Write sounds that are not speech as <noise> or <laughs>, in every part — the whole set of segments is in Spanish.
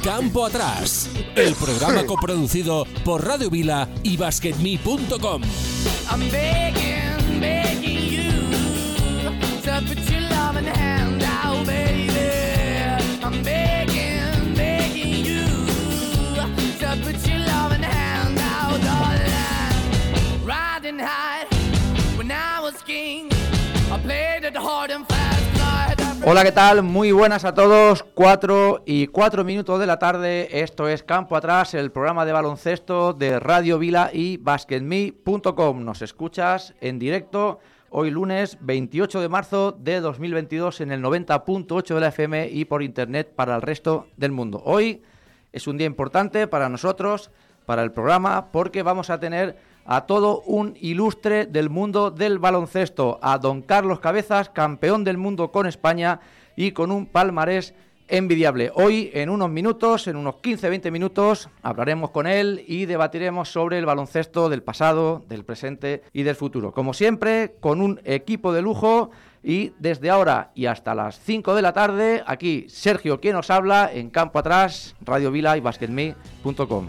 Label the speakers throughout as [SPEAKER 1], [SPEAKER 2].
[SPEAKER 1] Campo Atrás, el programa coproducido por Radio Vila y BasketMe.com.
[SPEAKER 2] Riding high when I was king, I played it hard and.
[SPEAKER 3] Hola, ¿qué tal? Muy buenas a todos. Cuatro y cuatro minutos de la tarde. Esto es Campo Atrás, el programa de baloncesto de Radio Vila y basketme.com. Nos escuchas en directo hoy lunes 28 de marzo de 2022 en el 90.8 de la FM y por internet para el resto del mundo. Hoy es un día importante para nosotros, para el programa, porque vamos a tener a todo un ilustre del mundo del baloncesto, a don Carlos Cabezas, campeón del mundo con España y con un palmarés envidiable. Hoy, en unos minutos, en unos 15-20 minutos, hablaremos con él y debatiremos sobre el baloncesto del pasado, del presente y del futuro. Como siempre, con un equipo de lujo y desde ahora y hasta las 5 de la tarde, aquí Sergio quien nos habla en Campo Atrás, Radio Vila y basketme.com.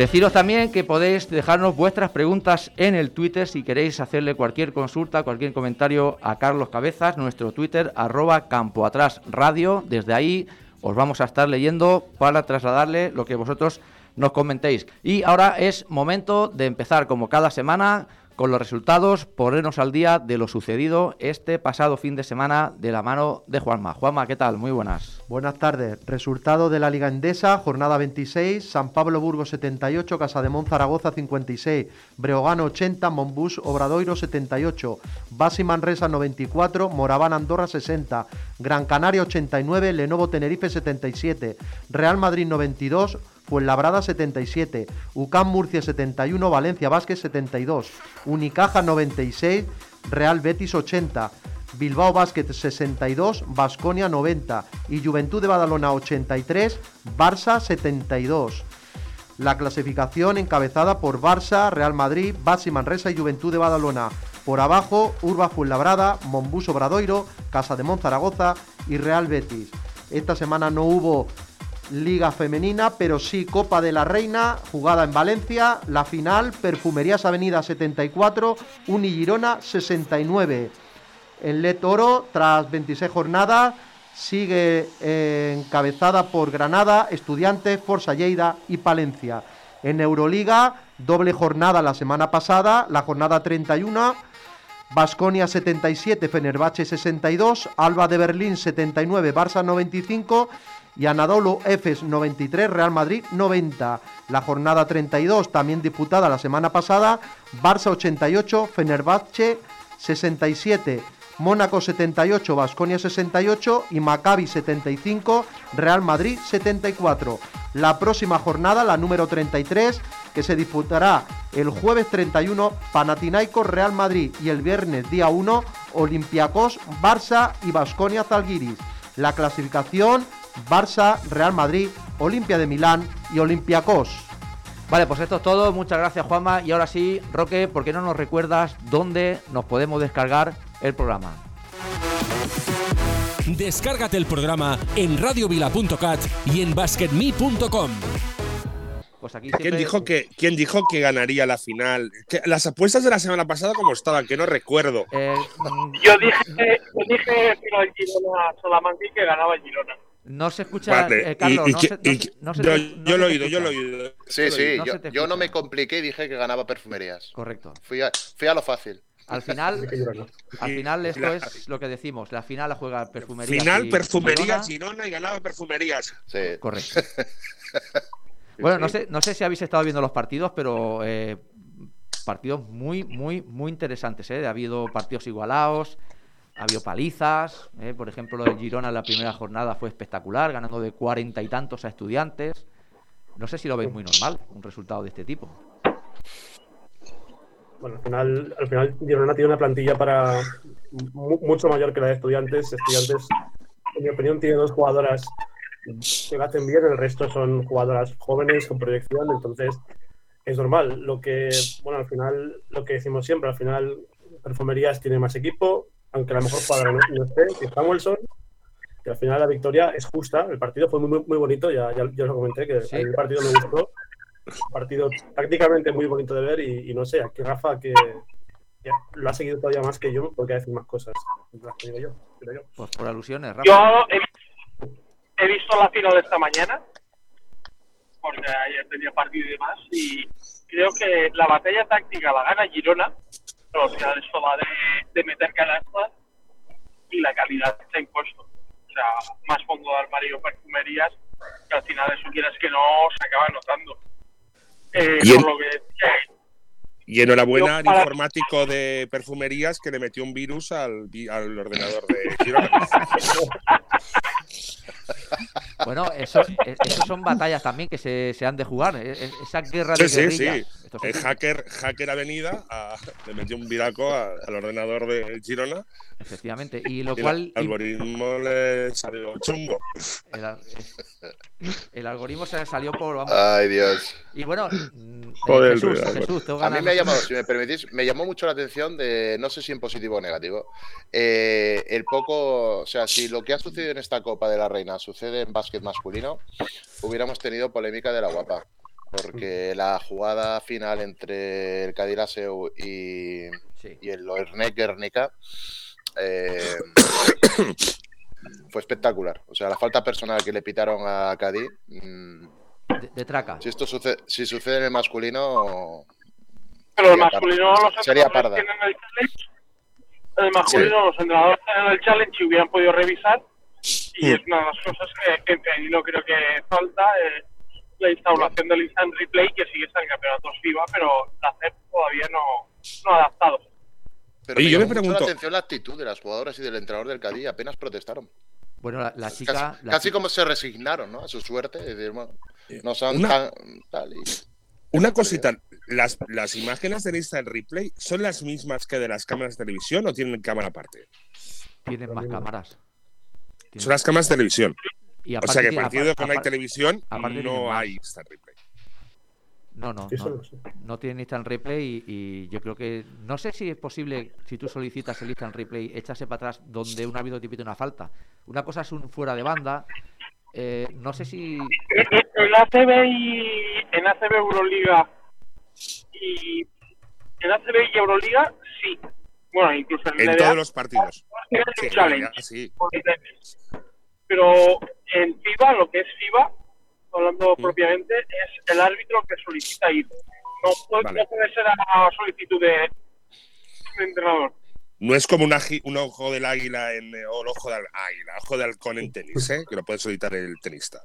[SPEAKER 3] Deciros también que podéis dejarnos vuestras preguntas en el Twitter si queréis hacerle cualquier consulta, cualquier comentario a Carlos Cabezas, nuestro Twitter arroba Campo Atrás Radio. Desde ahí os vamos a estar leyendo para trasladarle lo que vosotros nos comentéis. Y ahora es momento de empezar como cada semana con los resultados, ponernos al día de lo sucedido este pasado fin de semana de la mano de Juanma. Juanma, ¿qué tal? Muy buenas.
[SPEAKER 4] Buenas tardes. Resultado de la Liga Endesa, jornada 26, San Pablo Burgos 78, Casademón Zaragoza 56, Breogán 80, Monbús Obradoiro 78, Basi Manresa 94, Moraván Andorra 60, Gran Canaria 89, Lenovo Tenerife 77, Real Madrid 92, Fuenlabrada 77, UCAM Murcia 71, Valencia Vázquez 72, Unicaja 96, Real Betis 80, Bilbao Basket 62, Basconia 90 y Juventud de Badalona 83, Barça 72. La clasificación encabezada por Barça, Real Madrid, Basi Manresa y Juventud de Badalona. Por abajo, Urba Fuenlabrada, Monbus Obradoiro, Casa de Zaragoza y Real Betis. Esta semana no hubo Liga Femenina, pero sí Copa de la Reina, jugada en Valencia, la final, Perfumerías Avenida 74, Uni Girona 69. En Let Oro, tras 26 jornadas, sigue eh, encabezada por Granada, Estudiantes, Forza Lleida y Palencia. En Euroliga, doble jornada la semana pasada, la jornada 31, Basconia 77, Fenerbahce 62, Alba de Berlín 79, Barça 95 y Anadolu Efes 93, Real Madrid 90. La jornada 32 también disputada la semana pasada, Barça 88, Fenerbahce 67, Mónaco 78, Basconia 68 y Maccabi 75, Real Madrid 74. La próxima jornada, la número 33, que se disputará el jueves 31, Panathinaikos Real Madrid y el viernes día 1, Olympiacos Barça y Basconia Zalgiris. La clasificación Barça, Real Madrid, Olimpia de Milán y Olympiacos.
[SPEAKER 3] Vale, pues esto es todo. Muchas gracias, Juanma. Y ahora sí, Roque, ¿por qué no nos recuerdas dónde nos podemos descargar el programa?
[SPEAKER 1] Descárgate el programa en radiovila.cat y en basketme.com.
[SPEAKER 3] Pues aquí
[SPEAKER 5] ¿Quién
[SPEAKER 3] siempre-
[SPEAKER 5] dijo, que, ¿Quién dijo que ganaría la final? Que- las apuestas de la semana pasada, ¿cómo estaban? Que no recuerdo.
[SPEAKER 3] Eh,
[SPEAKER 6] Yo dije, yo dije Girona Salamanca y que ganaba el Girona.
[SPEAKER 3] No se escucha,
[SPEAKER 5] Vale,
[SPEAKER 3] eh, Carlos.
[SPEAKER 5] y- y
[SPEAKER 3] no
[SPEAKER 5] que-
[SPEAKER 3] se- no
[SPEAKER 5] y
[SPEAKER 3] se-
[SPEAKER 5] que-
[SPEAKER 3] no se
[SPEAKER 5] yo,
[SPEAKER 3] te-
[SPEAKER 5] yo
[SPEAKER 3] no
[SPEAKER 5] lo he oído, yo lo he oído.
[SPEAKER 7] Sí, sí, yo, no me compliqué y dije que ganaba perfumerías.
[SPEAKER 3] Correcto.
[SPEAKER 7] Fui a, fui a lo fácil.
[SPEAKER 3] Al final, <laughs> al final esto
[SPEAKER 5] la-
[SPEAKER 3] es lo que decimos. La final la juega Perfumerías.
[SPEAKER 5] Final,
[SPEAKER 3] y
[SPEAKER 5] perfumerías,
[SPEAKER 3] Girona.
[SPEAKER 5] Girona y ganaba perfumerías.
[SPEAKER 7] Sí.
[SPEAKER 3] Correcto. <laughs> Bueno, no sé, no sé si habéis estado viendo los partidos, pero eh, partidos muy, muy, muy interesantes. ¿eh? Ha habido partidos igualados, ha habido palizas. ¿eh? Por ejemplo, el Girona en la primera jornada fue espectacular, ganando de cuarenta y tantos a estudiantes. No sé si lo veis muy normal, un resultado de este tipo.
[SPEAKER 6] Bueno, al final, al final Girona tiene una plantilla para mu- mucho mayor que la de estudiantes. Estudiantes, en mi opinión, tiene dos jugadoras que lo hacen bien, el resto son jugadoras jóvenes con proyección, entonces es normal. Lo que, bueno, al final, lo que decimos siempre, al final, Perfumerías tiene más equipo, aunque a lo mejor cuadra no, no esté, que está Wilson, que al final la victoria es justa. El partido fue muy, muy, muy bonito, ya, ya, ya os lo comenté, que
[SPEAKER 3] Sí.
[SPEAKER 6] el partido me gustó. Un partido tácticamente muy bonito de ver y, y no sé, aquí Rafa, que, que lo ha seguido todavía más que yo, porque ha decir más cosas. Las que digo yo, creo yo.
[SPEAKER 3] Pues por alusiones, Rafa.
[SPEAKER 8] Yo he, he visto la final de esta mañana, porque ayer tenía partido y demás, y creo que la batalla táctica la gana Girona, pero al final esto va de, de meter canastas y la calidad se ha impuesto. O sea, más fondo de armario, perfumerías, que al final eso quieras que no se acaba notando. Eh,
[SPEAKER 5] Y en-
[SPEAKER 8] por lo que decía,
[SPEAKER 5] Y enhorabuena al
[SPEAKER 8] para-
[SPEAKER 5] informático de perfumerías que le metió un virus al, al ordenador de. <laughs>
[SPEAKER 3] Bueno, eso, e- eso son batallas también que se, se han de jugar. e- e- Esa guerra de
[SPEAKER 5] Sí, sí, sí.
[SPEAKER 3] es
[SPEAKER 5] El hacker, hacker Avenida a- le metió un viraco a- al ordenador de Girona
[SPEAKER 3] Efectivamente. Y lo
[SPEAKER 5] y
[SPEAKER 3] cual.
[SPEAKER 5] el algoritmo le salió chungo.
[SPEAKER 3] El, al- el algoritmo se salió por. vamos.
[SPEAKER 7] Ay, Dios.
[SPEAKER 3] Y bueno, mm, eh,
[SPEAKER 5] Joder,
[SPEAKER 3] Jesús,
[SPEAKER 5] Alberto.
[SPEAKER 3] Jesús, tengo
[SPEAKER 7] A mí
[SPEAKER 3] ganas-
[SPEAKER 7] me ha llamado, <laughs> si me permitís, me llamó mucho la atención de, no sé si en positivo o negativo, eh, el poco, o sea, si lo que ha sucedido en esta Copa de la Reina sucede en básquet masculino, hubiéramos tenido polémica de la guapa. Porque la jugada final entre el Cadiraseu y,
[SPEAKER 3] Sí.
[SPEAKER 7] y el Oernek Guernica eh, fue espectacular. O sea, la falta personal que le pitaron a Cádiz. mm,
[SPEAKER 3] De, de traca.
[SPEAKER 7] si esto sucede, si sucede en el masculino,
[SPEAKER 8] Pero el
[SPEAKER 7] Sería
[SPEAKER 8] masculino
[SPEAKER 7] parda.
[SPEAKER 8] los
[SPEAKER 7] Sería
[SPEAKER 8] entrenadores
[SPEAKER 7] parda.
[SPEAKER 8] tienen el challenge. El masculino los entrenadores tienen el challenge y hubieran podido revisar. Y es una de las cosas que, que femenino creo que falta. eh, la instauración del instant replay que sigue en campeonatos FIBA, pero la CEP todavía no, no ha adaptado.
[SPEAKER 7] Pero me
[SPEAKER 5] yo me pregunto-
[SPEAKER 7] la atención la actitud de las jugadoras y del entrenador del Cádiz, apenas protestaron.
[SPEAKER 3] Bueno, la, la chica.
[SPEAKER 7] Casi,
[SPEAKER 3] la
[SPEAKER 7] casi
[SPEAKER 3] chica-
[SPEAKER 7] como se resignaron, ¿no? A su suerte, es decir, bueno, no son
[SPEAKER 5] Una-
[SPEAKER 7] tan tal y-
[SPEAKER 5] Una cosita, ¿las, las imágenes del Instant Replay son las mismas que de las cámaras de televisión o tienen cámara aparte?
[SPEAKER 3] Tienen más cámaras. Tienen-
[SPEAKER 5] Son las cámaras de televisión.
[SPEAKER 3] y
[SPEAKER 5] O
[SPEAKER 3] aparte
[SPEAKER 5] sea que
[SPEAKER 3] tiene-
[SPEAKER 5] partido
[SPEAKER 3] apar-
[SPEAKER 5] con hay televisión
[SPEAKER 3] aparte tienen
[SPEAKER 5] no hay Instant Replay.
[SPEAKER 3] No, no, no,
[SPEAKER 6] no sé.
[SPEAKER 3] no tiene instant replay y, y yo creo que no sé si es posible si tú solicitas el instant replay echarse para atrás donde un árbitro te pide una falta. Una cosa es un fuera de banda. eh, no sé si
[SPEAKER 8] En ACB y en ACB Euroliga y en ACB y Euroliga sí. Bueno, incluso en,
[SPEAKER 5] En todos los partidos. Sí,
[SPEAKER 8] un challenge.
[SPEAKER 5] ya, sí.
[SPEAKER 8] Pero en FIBA, lo que es FIBA, hablando
[SPEAKER 5] Mm.
[SPEAKER 8] propiamente, es el árbitro que solicita ir. No puede,
[SPEAKER 5] Vale.
[SPEAKER 8] no puede ser a solicitud de un entrenador.
[SPEAKER 5] No es como un, ojo del águila en, eh, o el ojo del águila, ojo de halcón en tenis, ¿eh? que lo puede solicitar el tenista.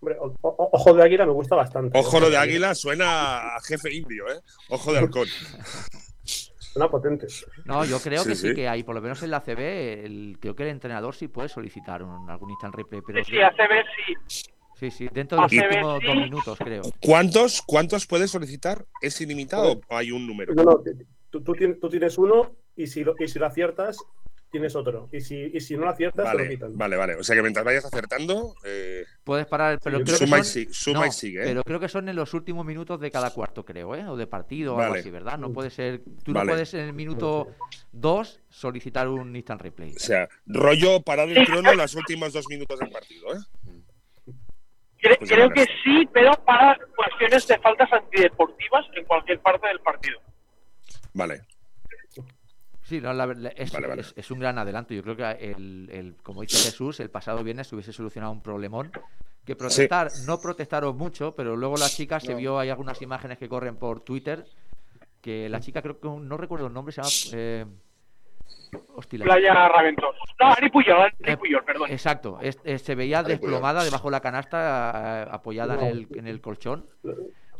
[SPEAKER 6] Hombre, o- o- ojo de águila me gusta bastante.
[SPEAKER 5] Ojo lo de águila suena a jefe indio, ¿eh? Ojo de halcón. <laughs>
[SPEAKER 6] Suena potente.
[SPEAKER 3] No, yo creo
[SPEAKER 5] Sí,
[SPEAKER 3] que sí,
[SPEAKER 5] sí.
[SPEAKER 3] que hay, por lo menos en la CB, el, creo que el entrenador sí puede solicitar un, algún instant replay, pero
[SPEAKER 8] Sí, sí, ACB sí.
[SPEAKER 3] sí, sí, dentro de los últimos
[SPEAKER 8] sí.
[SPEAKER 3] dos minutos, creo.
[SPEAKER 5] ¿Cuántos, ¿Cuántos puedes solicitar? ¿Es ilimitado o hay un número?
[SPEAKER 6] No, no, tú, tú tienes, tú tienes uno y si, lo, y si lo aciertas, tienes otro. Y si, y si no lo aciertas, te lo
[SPEAKER 5] Vale,
[SPEAKER 6] quitan.
[SPEAKER 5] vale, vale. O sea que mientras vayas acertando, eh,
[SPEAKER 3] Puedes parar, pero creo que
[SPEAKER 5] suma, y
[SPEAKER 3] son,
[SPEAKER 5] sigue, suma
[SPEAKER 3] no,
[SPEAKER 5] y sigue, ¿eh?
[SPEAKER 3] pero creo que son en los últimos minutos de cada cuarto, creo, ¿eh? O de partido o algo
[SPEAKER 5] Vale.
[SPEAKER 3] así, ¿verdad? No puede ser, tú
[SPEAKER 5] Vale.
[SPEAKER 3] no puedes en el minuto 2 solicitar un instant replay.
[SPEAKER 5] O sea, rollo parar el crono en los últimos dos minutos del partido, ¿eh? Pues
[SPEAKER 8] creo
[SPEAKER 5] ya
[SPEAKER 8] que sí, pero para cuestiones de faltas antideportivas en cualquier parte del partido.
[SPEAKER 5] Vale.
[SPEAKER 3] Sí, no, la verdad, es,
[SPEAKER 5] Vale, vale.
[SPEAKER 3] es- es un gran adelanto. Yo creo que el, el- como dice Jesús, el pasado viernes se hubiese solucionado un problemón. Que protestar, no protestaron mucho, pero luego la chica se
[SPEAKER 7] No.
[SPEAKER 3] vio, hay algunas imágenes que corren por Twitter, que la chica creo que, no recuerdo el nombre, se llama... Eh, la-
[SPEAKER 8] Playa Raventos. No, Ari Puyol, Ari
[SPEAKER 3] Eh,
[SPEAKER 8] Puyol, perdón.
[SPEAKER 3] Exacto, es- es- se veía desplomada debajo de la canasta, eh, apoyada en el, en el colchón,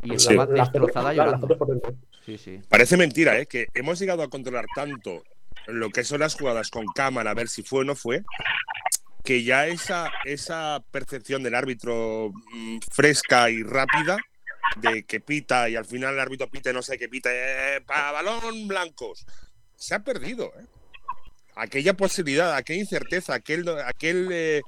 [SPEAKER 3] y
[SPEAKER 5] Sí.
[SPEAKER 6] La
[SPEAKER 3] destrozada llorando. Sí, sí.
[SPEAKER 5] Parece mentira, ¿eh? Que hemos llegado a controlar tanto lo que son las jugadas con cámara, a ver si fue o no fue, que ya esa, esa percepción del árbitro mm, fresca y rápida, de que pita y al final el árbitro pita y no sé qué pita, eh, para balón blancos, se ha perdido, ¿eh? Aquella posibilidad, aquella incerteza, aquel, aquel eh,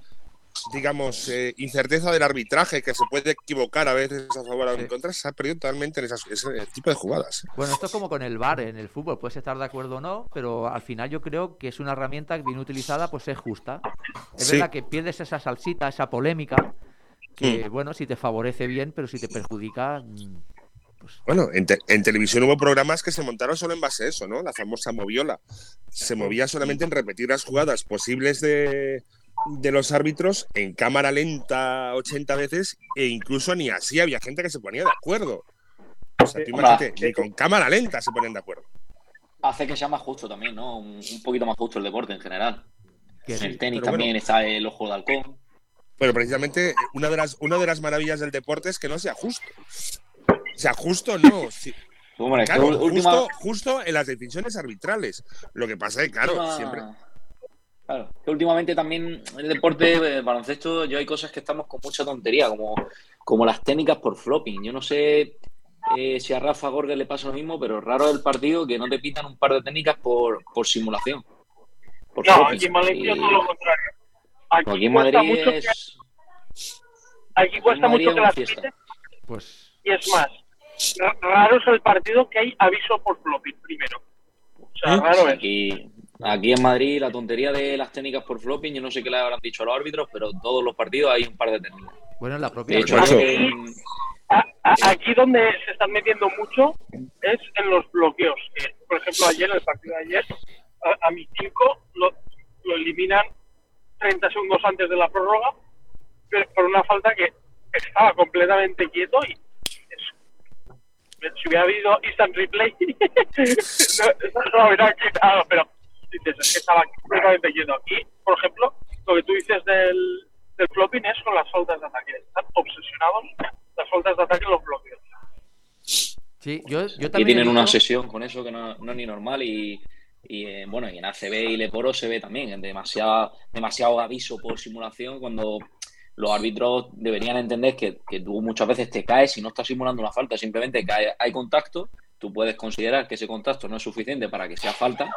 [SPEAKER 5] digamos, eh, incerteza del arbitraje, que se puede equivocar a veces a favor o en
[SPEAKER 3] Sí.
[SPEAKER 5] contra, se ha perdido totalmente en esas- ese tipo de jugadas. ¿eh?
[SPEAKER 3] Bueno, esto es como con el VAR en el fútbol, puedes estar de acuerdo o no, pero al final yo creo que es una herramienta que bien utilizada, pues es justa. Es
[SPEAKER 5] Sí.
[SPEAKER 3] verdad que pierdes esa salsita, esa polémica, que bueno, si te favorece bien, pero si te perjudica, mm, pues
[SPEAKER 5] Bueno, en, te- en televisión hubo programas que se montaron solo en base a eso, ¿no? La famosa moviola. Se movía solamente en repetir las jugadas posibles de, de los árbitros en cámara lenta 80 veces e incluso ni así había gente que se ponía de acuerdo. O sea, tú
[SPEAKER 9] Hombre,
[SPEAKER 5] imagínate, ni con cámara lenta se ponen de acuerdo.
[SPEAKER 9] Hace que sea más justo también, ¿no? Un, un poquito más justo el deporte en general. En el tenis
[SPEAKER 5] pero bueno.
[SPEAKER 9] también está el ojo de halcón.
[SPEAKER 5] Pero precisamente una de las, una de las maravillas del deporte es que no sea justo. O sea, justo no. claro, justo, justo en las decisiones arbitrales. Lo que pasa es que, claro,
[SPEAKER 9] última-
[SPEAKER 5] siempre.
[SPEAKER 9] Claro, que últimamente también el deporte, el baloncesto, yo hay cosas que estamos con mucha tontería, como, como las técnicas por flopping. Yo no sé eh, si a Rafa Gorges le pasa lo mismo, pero raro es el partido que no te pitan un par de técnicas por, por simulación. Por
[SPEAKER 8] No,
[SPEAKER 9] flopping.
[SPEAKER 8] aquí en Valencia
[SPEAKER 9] Y-
[SPEAKER 8] todo lo contrario. Aquí,
[SPEAKER 9] aquí en Madrid
[SPEAKER 8] mucho que,
[SPEAKER 9] es.
[SPEAKER 8] aquí cuesta mucho que las
[SPEAKER 9] fiesta.
[SPEAKER 8] piten,
[SPEAKER 3] Pues
[SPEAKER 8] y es más, ra- raro es el partido que hay aviso por flopping primero. O sea,
[SPEAKER 5] ¿Eh?
[SPEAKER 8] raro es.
[SPEAKER 9] Aquí, aquí en Madrid, la tontería de las técnicas por flopping, yo no sé qué le habrán dicho a los árbitros, pero en todos los partidos hay un par de técnicas.
[SPEAKER 3] bueno, en la propia
[SPEAKER 9] De hecho, que en-
[SPEAKER 8] aquí donde se están metiendo mucho es en los bloqueos. que, por ejemplo, ayer, el partido de ayer, a, a mi 5 lo, lo eliminan 30 segundos antes de la prórroga pero por una falta que estaba completamente quieto y si hubiera habido instant replay <laughs> no, no lo hubiera quitado, pero dices, es que estaba completamente quieto. Aquí, por ejemplo, lo que tú dices del, del flopping es con las faltas de ataque. Están obsesionados las faltas de ataque en los bloqueos.
[SPEAKER 3] sí, yo, también. he
[SPEAKER 9] tienen una
[SPEAKER 3] visto-
[SPEAKER 9] sesión con eso que no, no es ni normal y, y, eh, bueno, y en ACB y Leporo se ve también en demasiado, demasiado aviso por simulación cuando los árbitros deberían entender que, que tú muchas veces te caes y no estás simulando una falta, simplemente que hay, hay contacto, tú puedes considerar que ese contacto no es suficiente para que sea falta,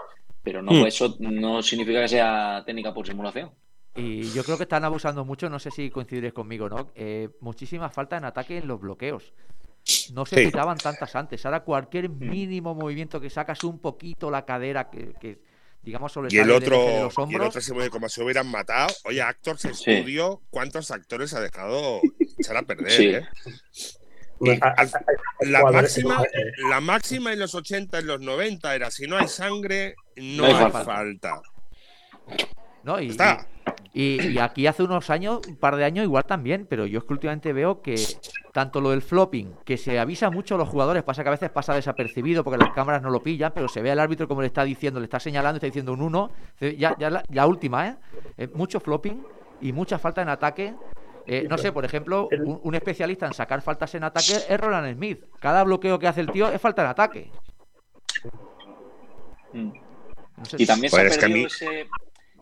[SPEAKER 9] pero no
[SPEAKER 5] Hmm.
[SPEAKER 9] eso no significa que sea técnica por simulación.
[SPEAKER 3] Y yo creo que están abusando mucho, no sé si coincidiréis conmigo, ¿no? Eh, muchísima falta en ataque en los bloqueos. No se
[SPEAKER 5] Sí.
[SPEAKER 3] quitaban tantas antes. Ahora cualquier mínimo movimiento que sacas un poquito la cadera, que, que, digamos sobre
[SPEAKER 5] Y el otro,
[SPEAKER 3] de los
[SPEAKER 5] y el
[SPEAKER 3] hombros.
[SPEAKER 5] otro se mueve como si hubieran matado. Oye, Actors
[SPEAKER 9] Sí.
[SPEAKER 5] Studio, ¿cuántos actores ha dejado echar a perder?
[SPEAKER 9] Sí.
[SPEAKER 5] eh? Al-
[SPEAKER 6] a-
[SPEAKER 5] la, máxima,
[SPEAKER 6] eh,
[SPEAKER 5] la máxima en los 80, en los 90 era si no hay sangre, no,
[SPEAKER 9] No hay
[SPEAKER 5] hay
[SPEAKER 3] falta.
[SPEAKER 5] falta.
[SPEAKER 3] ¿no? Y,
[SPEAKER 5] Está.
[SPEAKER 3] y- y aquí hace unos años, un par de años igual también, pero yo es que últimamente veo que tanto lo del flopping, que se avisa mucho a los jugadores, pasa que a veces pasa desapercibido porque las cámaras no lo pillan, pero se ve al árbitro como le está diciendo, le está señalando, está diciendo un 1, ya, ya la, la última, ¿eh? Eh, Mucho flopping y mucha falta en ataque. Eh, no sé, por ejemplo, un, un especialista en sacar faltas en ataque es Roland Smith. Cada bloqueo que hace el tío es falta en ataque.
[SPEAKER 9] Mm.
[SPEAKER 3] No sé
[SPEAKER 9] Y también se
[SPEAKER 5] es
[SPEAKER 9] ha perdido
[SPEAKER 5] mí-
[SPEAKER 9] ese-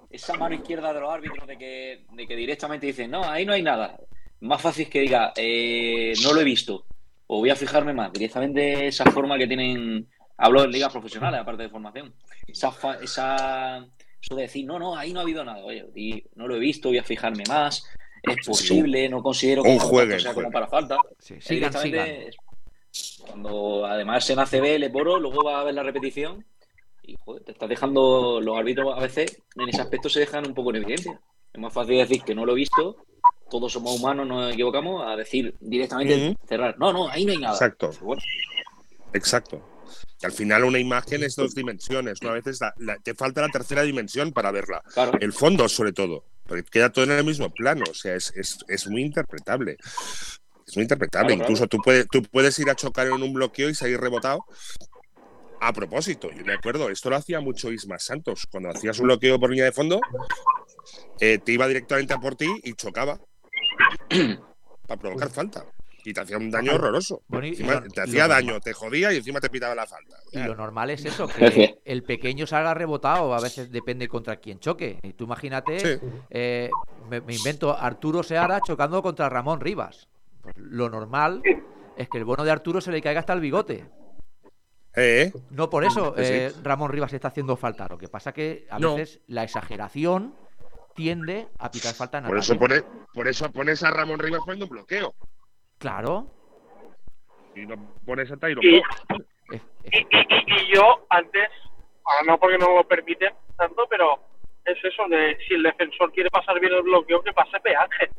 [SPEAKER 9] esa mano izquierda de los árbitros de que, de que directamente dicen, no, ahí no hay nada. Más fácil que diga, eh, no lo he visto, o voy a fijarme más. Directamente esa forma que tienen, hablo en ligas profesionales, aparte de formación. Esa, fa- esa, eso de decir, no, no, ahí no ha habido nada. Oye, no lo he visto, voy a fijarme más. Es posible, no considero que
[SPEAKER 5] Un juegue,
[SPEAKER 9] sea como para falta.
[SPEAKER 3] Sí, sigan,
[SPEAKER 9] Cuando además en ACB, le poro, luego va a ver la repetición y joder, te estás dejando, los árbitros a veces en ese aspecto se dejan un poco en evidencia. Es más fácil decir que no lo he visto, todos somos humanos, nos equivocamos, a decir directamente cerrar. No, no, ahí no hay nada.
[SPEAKER 5] Exacto.
[SPEAKER 9] Pues bueno,
[SPEAKER 5] Exacto. Que al final una imagen es dos dimensiones, ¿no? A veces la- la- te falta la tercera dimensión para verla.
[SPEAKER 9] claro.
[SPEAKER 5] El fondo, sobre todo, porque queda todo en el mismo plano, o sea, es, es, es muy interpretable. Es muy interpretable.
[SPEAKER 9] Claro, claro.
[SPEAKER 5] Incluso tú puedes, tú puedes ir a chocar en un bloqueo y salir rebotado. A propósito, yo me acuerdo, esto lo hacía mucho Isma Santos. Cuando hacías un bloqueo por línea de fondo, eh, te iba directamente a por ti y chocaba <clears throat> para provocar falta. Y te hacía un daño horroroso.
[SPEAKER 3] Bueno,
[SPEAKER 5] Encima
[SPEAKER 3] lo-
[SPEAKER 5] te hacía daño,
[SPEAKER 3] normal-
[SPEAKER 5] te jodía y encima te pitaba la falta.
[SPEAKER 3] Y lo normal es eso,
[SPEAKER 9] Es
[SPEAKER 3] que el pequeño salga rebotado, a veces depende contra quién choque. Y tú imagínate,
[SPEAKER 5] Sí.
[SPEAKER 3] eh, me, me invento Arturo Seara chocando contra Ramón Rivas. Pues lo normal es que el bono de Arturo se le caiga hasta el bigote.
[SPEAKER 5] Eh,
[SPEAKER 3] No por eso
[SPEAKER 5] sí.
[SPEAKER 3] eh, Ramón Rivas está haciendo falta. Lo que pasa que a
[SPEAKER 5] No.
[SPEAKER 3] veces la exageración tiende a pitar falta en
[SPEAKER 5] Por
[SPEAKER 3] ataque.
[SPEAKER 5] eso, pone, por eso pones a Ramón Rivas poniendo un bloqueo.
[SPEAKER 3] Claro.
[SPEAKER 5] Y no pones a Tyron
[SPEAKER 8] Y- Y, y- y- y yo antes, ahora no porque no lo permiten tanto, pero es eso de si el defensor quiere pasar bien el bloqueo, que pase peaje.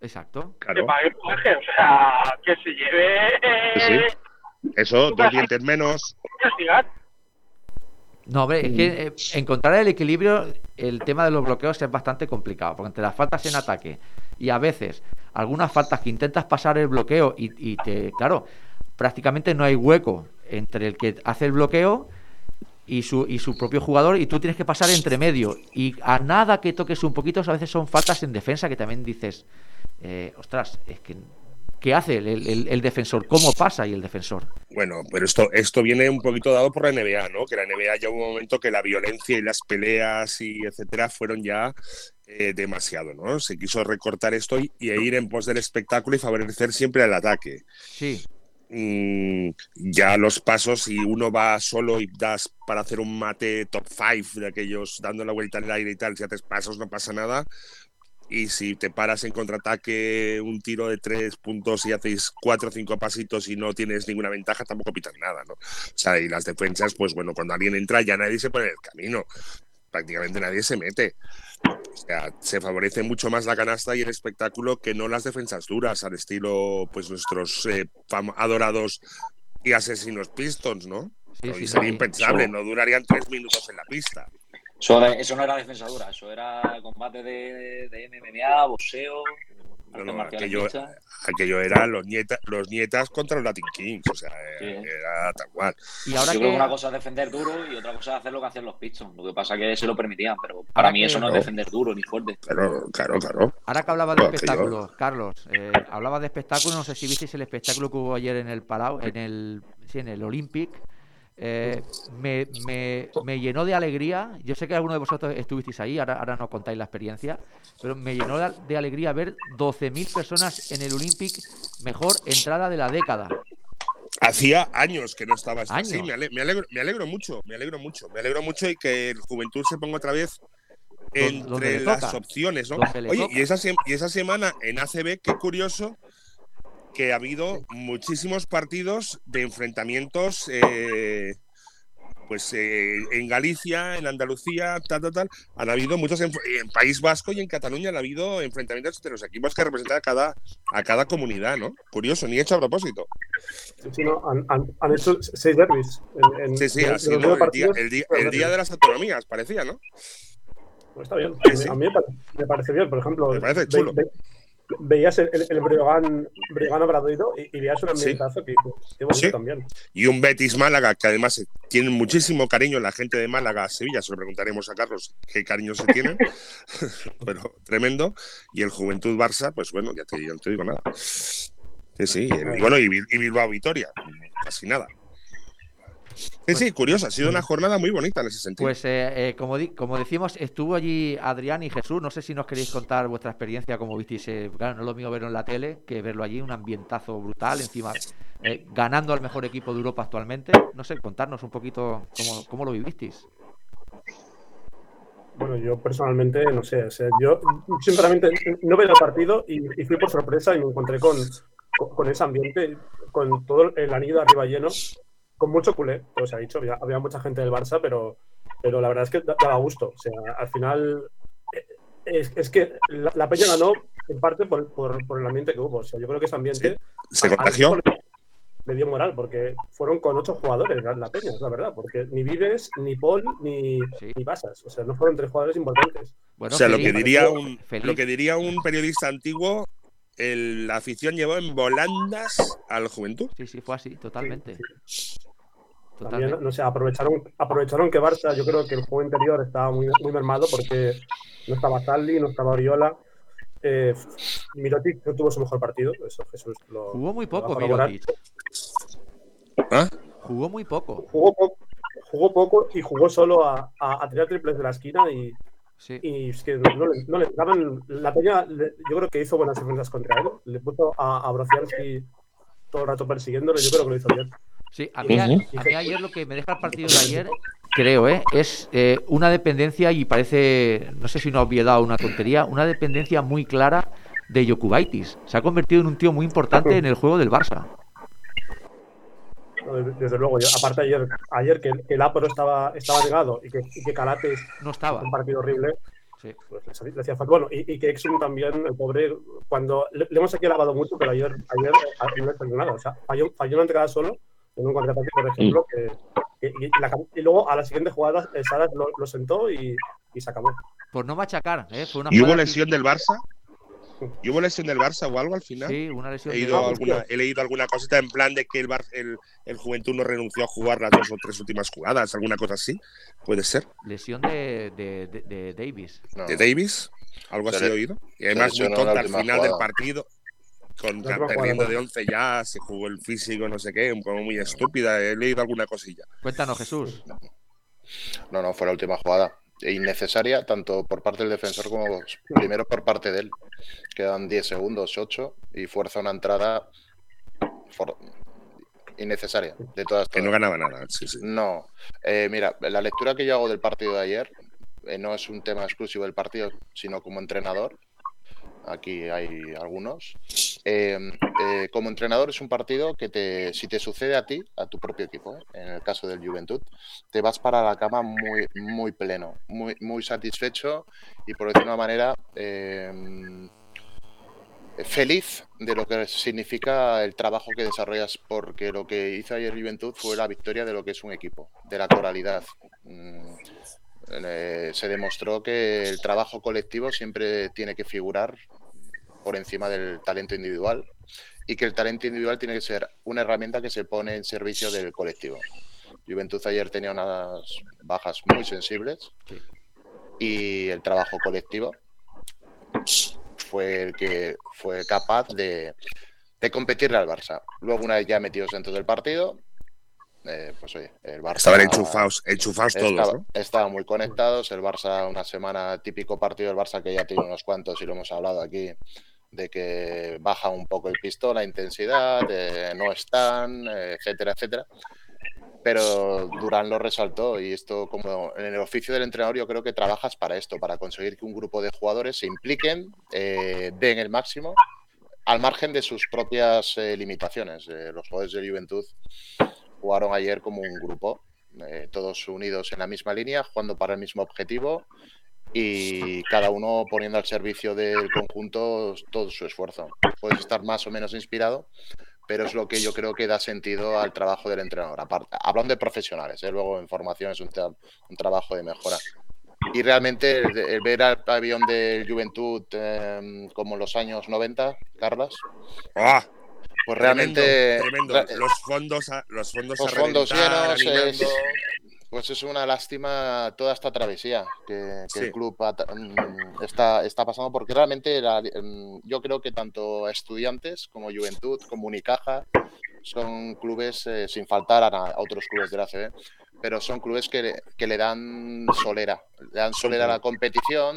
[SPEAKER 3] exacto.
[SPEAKER 8] Que
[SPEAKER 5] Claro.
[SPEAKER 8] pague peaje, o sea, que se lleve
[SPEAKER 5] Sí,
[SPEAKER 8] eh,
[SPEAKER 5] Eso, dos dientes menos.
[SPEAKER 3] No.
[SPEAKER 5] Mm.
[SPEAKER 3] hombre, es que eh, encontrar el equilibrio, el tema de los bloqueos es bastante complicado, porque entre las faltas en ataque y a veces algunas faltas que intentas pasar el bloqueo y, y te, claro, prácticamente no hay hueco entre el que hace el bloqueo y su, y su propio jugador y tú tienes que pasar entre medio y a nada que toques un poquito a veces son faltas en defensa que también dices, eh, ostras, es que ¿qué hace el, el- defensor? ¿Cómo pasa ahí el defensor?
[SPEAKER 5] Bueno, pero esto, esto viene un poquito dado por la NBA, ¿no? Que la NBA ya hubo un momento que la violencia y las peleas y etcétera fueron ya eh, demasiado, ¿no? Se quiso recortar esto y, y ir en pos del espectáculo y favorecer siempre el ataque.
[SPEAKER 3] Sí,
[SPEAKER 5] Mm, ya los pasos, si uno va solo y das para hacer un mate top 5 de aquellos dando la vuelta al aire y tal, si haces pasos no pasa nada. Y si te paras en contraataque un tiro de tres puntos y haces cuatro o cinco pasitos y no tienes ninguna ventaja, tampoco pitan nada, ¿no? O sea, y las defensas, pues bueno, cuando alguien entra ya nadie se pone en el camino. Prácticamente nadie se mete. O sea, se favorece mucho más la canasta y el espectáculo que no las defensas duras, al estilo, pues nuestros eh, adorados y asesinos Pistons, ¿no?
[SPEAKER 3] sí,
[SPEAKER 5] sería
[SPEAKER 3] sí.
[SPEAKER 5] impensable,
[SPEAKER 9] Eso-
[SPEAKER 5] no durarían tres minutos en la pista.
[SPEAKER 9] Eso no era defensa dura, eso era combate de, de MMA, boxeo,
[SPEAKER 5] No, no, aquello, aquello era los, nieta, los nietas contra los Latin Kings, o sea,
[SPEAKER 9] Sí.
[SPEAKER 5] era tal cual.
[SPEAKER 3] Y ahora
[SPEAKER 9] Yo
[SPEAKER 3] que
[SPEAKER 9] creo que una cosa es defender duro y otra cosa es hacer lo que hacían los Pistons. Lo que pasa es que se lo permitían, pero para
[SPEAKER 3] Ahora
[SPEAKER 9] mí
[SPEAKER 3] que-
[SPEAKER 9] eso no es defender duro ni fuerte.
[SPEAKER 5] Claro, claro, claro.
[SPEAKER 3] Ahora que hablaba de espectáculos, Carlos, eh, hablaba de espectáculos, no sé si visteis el espectáculo que hubo ayer en el Palau, en el, sí, en el Olympic. Eh, me, me- me llenó de alegría. Yo sé que alguno de vosotros estuvisteis ahí, ahora, ahora nos contáis la experiencia, pero me llenó de, alegría ver 12.000 personas en el Olympic, mejor entrada de la década.
[SPEAKER 5] Hacía años que no estaba así. Me, ale- me alegro, me alegro mucho, me alegro mucho, me alegro mucho y que el Juventud se ponga otra vez entre las
[SPEAKER 3] toca,
[SPEAKER 5] opciones, ¿no? Oye, y esa, y esa semana en ACB, qué curioso que ha habido muchísimos partidos de enfrentamientos, eh, pues eh, en Galicia, en Andalucía, tal, tal, tal. Han habido muchos en, en País Vasco y en Cataluña han habido enfrentamientos entre los equipos que representan a cada, a cada comunidad, ¿no? Curioso, ni hecho a propósito.
[SPEAKER 6] Sí, no, han, han- han hecho seis derbis. En, en-
[SPEAKER 5] Sí, sí,
[SPEAKER 6] los nueve
[SPEAKER 5] el día,
[SPEAKER 6] partidos,
[SPEAKER 5] el día-
[SPEAKER 6] seis
[SPEAKER 5] el día
[SPEAKER 6] derbis.
[SPEAKER 5] de las autonomías, parecía, ¿no?
[SPEAKER 6] Pues está bien.
[SPEAKER 5] Sí.
[SPEAKER 6] A mí me pare- me parece bien. Por ejemplo,
[SPEAKER 5] Me parece
[SPEAKER 6] ve-
[SPEAKER 5] chulo.
[SPEAKER 6] ve- veías el, el, el Breogán, Breogán Obradoiro y, y veías un
[SPEAKER 5] Sí.
[SPEAKER 6] ambientazo que bonito
[SPEAKER 5] Sí.
[SPEAKER 6] también.
[SPEAKER 5] Y un Betis Málaga, que además eh, tiene muchísimo cariño la gente de Málaga a Sevilla. Se lo preguntaremos a Carlos qué cariño se tienen. <laughs> <laughs> Pero tremendo. Y el Juventud Barça, pues bueno, ya te, ya no te digo nada. Sí, sí. Y bueno, y Bilbao Vitoria. Casi nada. Sí, sí, curioso. Ha sido una jornada muy bonita en ese sentido.
[SPEAKER 3] Pues eh, eh, como, como decimos, estuvo allí Adrián y Jesús. No sé si nos queréis contar vuestra experiencia, como visteis. eh, claro, no es lo mío verlo en la tele que verlo allí, un ambientazo brutal. Encima, eh, ganando al mejor equipo de Europa actualmente. No sé, contarnos un poquito cómo, cómo lo vivisteis.
[SPEAKER 6] Bueno, yo personalmente, no sé, o sea, yo sinceramente no veía el partido y, y fui por sorpresa y me encontré con, con, con ese ambiente, con todo el anillo arriba lleno, con mucho culé, como se ha dicho, había, había mucha gente del Barça, pero, pero la verdad es que da- daba gusto, o sea, al final eh, es, es que la, la Peña ganó en parte por, por, por el ambiente que hubo, o sea, yo creo que ese ambiente
[SPEAKER 5] Se
[SPEAKER 6] al
[SPEAKER 5] contagió.
[SPEAKER 6] le- dio moral, porque fueron con ocho jugadores la, la Peña, es la verdad, porque ni Vives, ni Paul, ni,
[SPEAKER 3] Sí.
[SPEAKER 6] ni Pasas, o sea, no fueron tres jugadores importantes.
[SPEAKER 3] Bueno,
[SPEAKER 5] o sea, lo que, diría un, lo que diría un periodista antiguo, el- la afición llevó en volandas al Juventud.
[SPEAKER 3] Sí, sí, fue así, totalmente.
[SPEAKER 6] También, no sé, aprovecharon, aprovecharon que Barça, yo creo que el juego interior estaba muy, muy mermado porque no estaba Saldi, no estaba Oriola. Eh, Mirotic no tuvo su mejor partido, eso Jesús lo.
[SPEAKER 3] Jugó muy poco. Mirotic.
[SPEAKER 5] ¿Ah?
[SPEAKER 3] Jugó muy poco.
[SPEAKER 6] Jugó poco, jugó poco y jugó solo a, a- a tirar triples de la esquina y,
[SPEAKER 3] Sí.
[SPEAKER 6] y es que no, le, no le daban. La Peña, le- yo creo que hizo buenas defensas contra él. Le puso a, a Brociansky todo el rato persiguiéndolo, yo creo que lo hizo bien.
[SPEAKER 3] Sí, a mí, a- mí ayer lo que me deja el partido de ayer creo, ¿eh? es eh, una dependencia y parece, no sé si una obviedad o una tontería, una dependencia muy clara de Jokubaitis. Se ha convertido en un tío muy importante en el juego del Barça.
[SPEAKER 6] Desde- luego, yo- aparte ayer, ayer que, que el Apro estaba, estaba negado y que, y que Calates
[SPEAKER 3] No estaba.
[SPEAKER 6] un partido horrible,
[SPEAKER 3] Sí.
[SPEAKER 6] pues le hacía- falta. Bueno, y, y que Exum también, el pobre, cuando le, le hemos aquí alabado mucho, pero ayer, ayer no le nada. O sea, falló, falló una entrada solo en un contraataque, por ejemplo, que, que- y, la cam- y luego a la siguiente jugada Salas lo, lo sentó y, y se acabó.
[SPEAKER 3] Por no machacar, ¿eh? Fue una
[SPEAKER 5] ¿Y hubo lesión del Barça? ¿Y hubo lesión del Barça o algo al final?
[SPEAKER 3] Sí, una lesión.
[SPEAKER 5] He,
[SPEAKER 3] de-
[SPEAKER 5] ido alguna- he leído alguna cosita en plan de que el, Bar- el, el Juventud no renunció a jugar las dos o tres últimas jugadas, alguna cosa así. ¿Puede ser?
[SPEAKER 3] Lesión de, de, de- de Davis.
[SPEAKER 7] No.
[SPEAKER 5] ¿De Davis? ¿Algo
[SPEAKER 7] Se
[SPEAKER 5] así he oído? Y además muy tonta al final del partido. Con, perdiendo de 11 ya, se jugó el físico, no sé qué, como muy estúpida. He leído alguna cosilla.
[SPEAKER 3] Cuéntanos, Jesús.
[SPEAKER 7] No, no, fue la última jugada. E Innecesaria, tanto por parte del defensor como primero por parte de él. Quedan 10 segundos, 8, y fuerza una entrada for- innecesaria de todas.
[SPEAKER 5] Que no
[SPEAKER 7] todas.
[SPEAKER 5] ganaba nada. Sí, sí.
[SPEAKER 7] No, Eh, mira, la lectura que yo hago del partido de ayer eh, no es un tema exclusivo del partido, sino como entrenador. Aquí hay algunos. Eh, eh, como entrenador es un partido que te, si te sucede a ti, a tu propio equipo, ¿eh? en el caso del Juventud, te vas para la cama muy, muy pleno, muy, muy satisfecho y por decirlo de una manera feliz de lo que significa el trabajo que desarrollas, porque lo que hizo ayer Juventud fue la victoria de lo que es un equipo, de la coralidad. Eh, se demostró que el trabajo colectivo siempre tiene que figurar por encima del talento individual y que el talento individual tiene que ser una herramienta que se pone en servicio del colectivo. Juventud ayer tenía unas bajas muy sensibles y el trabajo colectivo fue el que fue capaz de, de competirle al Barça. Luego, una vez ya metidos dentro del partido, eh, pues oye, el Barça.
[SPEAKER 5] Estaban enchufados, enchufados todos,
[SPEAKER 7] Estaba-
[SPEAKER 5] ¿no?
[SPEAKER 7] Estaban muy conectados. El Barça, una semana típico partido del Barça que ya tiene unos cuantos y lo hemos hablado aquí, de que baja un poco el pistón, la intensidad, eh, no están, eh, etcétera, etcétera. Pero Durán lo resaltó y esto, como en el oficio del entrenador, yo creo que trabajas para esto, para conseguir que un grupo de jugadores se impliquen, eh, den el máximo, al margen de sus propias eh, limitaciones. Eh, los jugadores de Juventud jugaron ayer como un grupo, eh, todos unidos en la misma línea, jugando para el mismo objetivo y cada uno poniendo al servicio del conjunto todo su esfuerzo. Puedes estar más o menos inspirado, pero es lo que yo creo que da sentido al trabajo del entrenador. Aparte, hablando de profesionales, ¿eh? luego en formación es un, tra- un trabajo de mejora. Y realmente el, ver al pabellón de Juventud eh, como en los años 90, Carlas,
[SPEAKER 5] ¡Ah!
[SPEAKER 7] Pues realmente
[SPEAKER 5] tremendo. Los fondos a, los fondos
[SPEAKER 7] los
[SPEAKER 5] a
[SPEAKER 7] fondos
[SPEAKER 5] reventar,
[SPEAKER 7] llenos, es, pues es una lástima toda esta travesía que, que
[SPEAKER 5] Sí.
[SPEAKER 7] el club mm, está, está pasando, porque realmente la- mm, yo creo que tanto estudiantes como Juventud, como Unicaja, son clubes, eh, sin faltar a, a otros clubes de la ACB, pero son clubes que, que le dan solera, le dan solera a la competición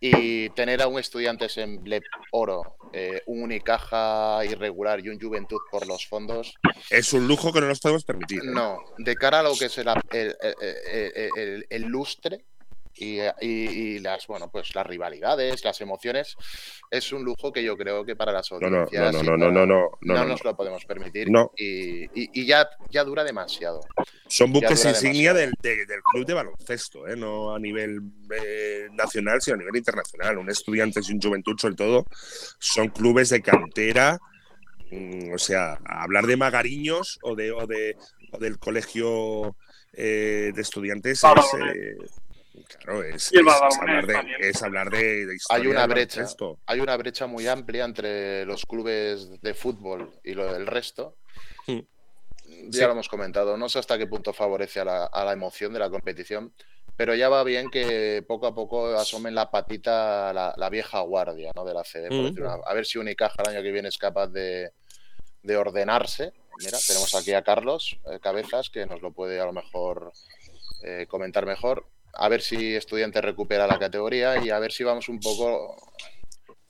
[SPEAKER 7] y tener a un Estudiantes en Blep Oro, eh, un Unicaja irregular y un Juventud por los fondos,
[SPEAKER 5] Es un lujo que no nos podemos permitir. ¿eh?
[SPEAKER 7] no, de cara a lo que es el- el- el- el lustre y, y- y las bueno pues las rivalidades, las emociones, es un lujo que yo creo que para las
[SPEAKER 5] No, no,
[SPEAKER 7] audiencias
[SPEAKER 5] no, no, no,
[SPEAKER 7] para-
[SPEAKER 5] no, no, no, no,
[SPEAKER 7] nos
[SPEAKER 5] no.
[SPEAKER 7] lo podemos permitir
[SPEAKER 5] No.
[SPEAKER 7] y, y- ya, ya dura demasiado.
[SPEAKER 5] Son buques insignia del, de- del club de baloncesto, ¿eh? no a nivel eh, nacional, sino a nivel internacional. Un estudiante y un juventud, sobre todo, son clubes de cantera. mm, o sea, hablar de Magariños o, de, o, de, o del colegio eh, de estudiantes es, eh, claro, es, hablar de,
[SPEAKER 8] también.
[SPEAKER 5] es hablar de, de historia
[SPEAKER 7] Hay una brecha, hay una brecha muy amplia entre los clubes de fútbol y lo del resto. Ya lo hemos comentado, no sé hasta qué punto favorece a la, a la emoción de la competición, pero ya va bien que poco a poco asomen la patita la, la vieja guardia ¿no? de la CD. por
[SPEAKER 5] Mm.
[SPEAKER 7] una- A ver si Unicaja el año que viene es capaz de, de ordenarse. Mira, tenemos aquí a Carlos eh, Cabezas, que nos lo puede a lo mejor eh, comentar mejor. A ver si Estudiantes recupera la categoría y a ver si vamos un poco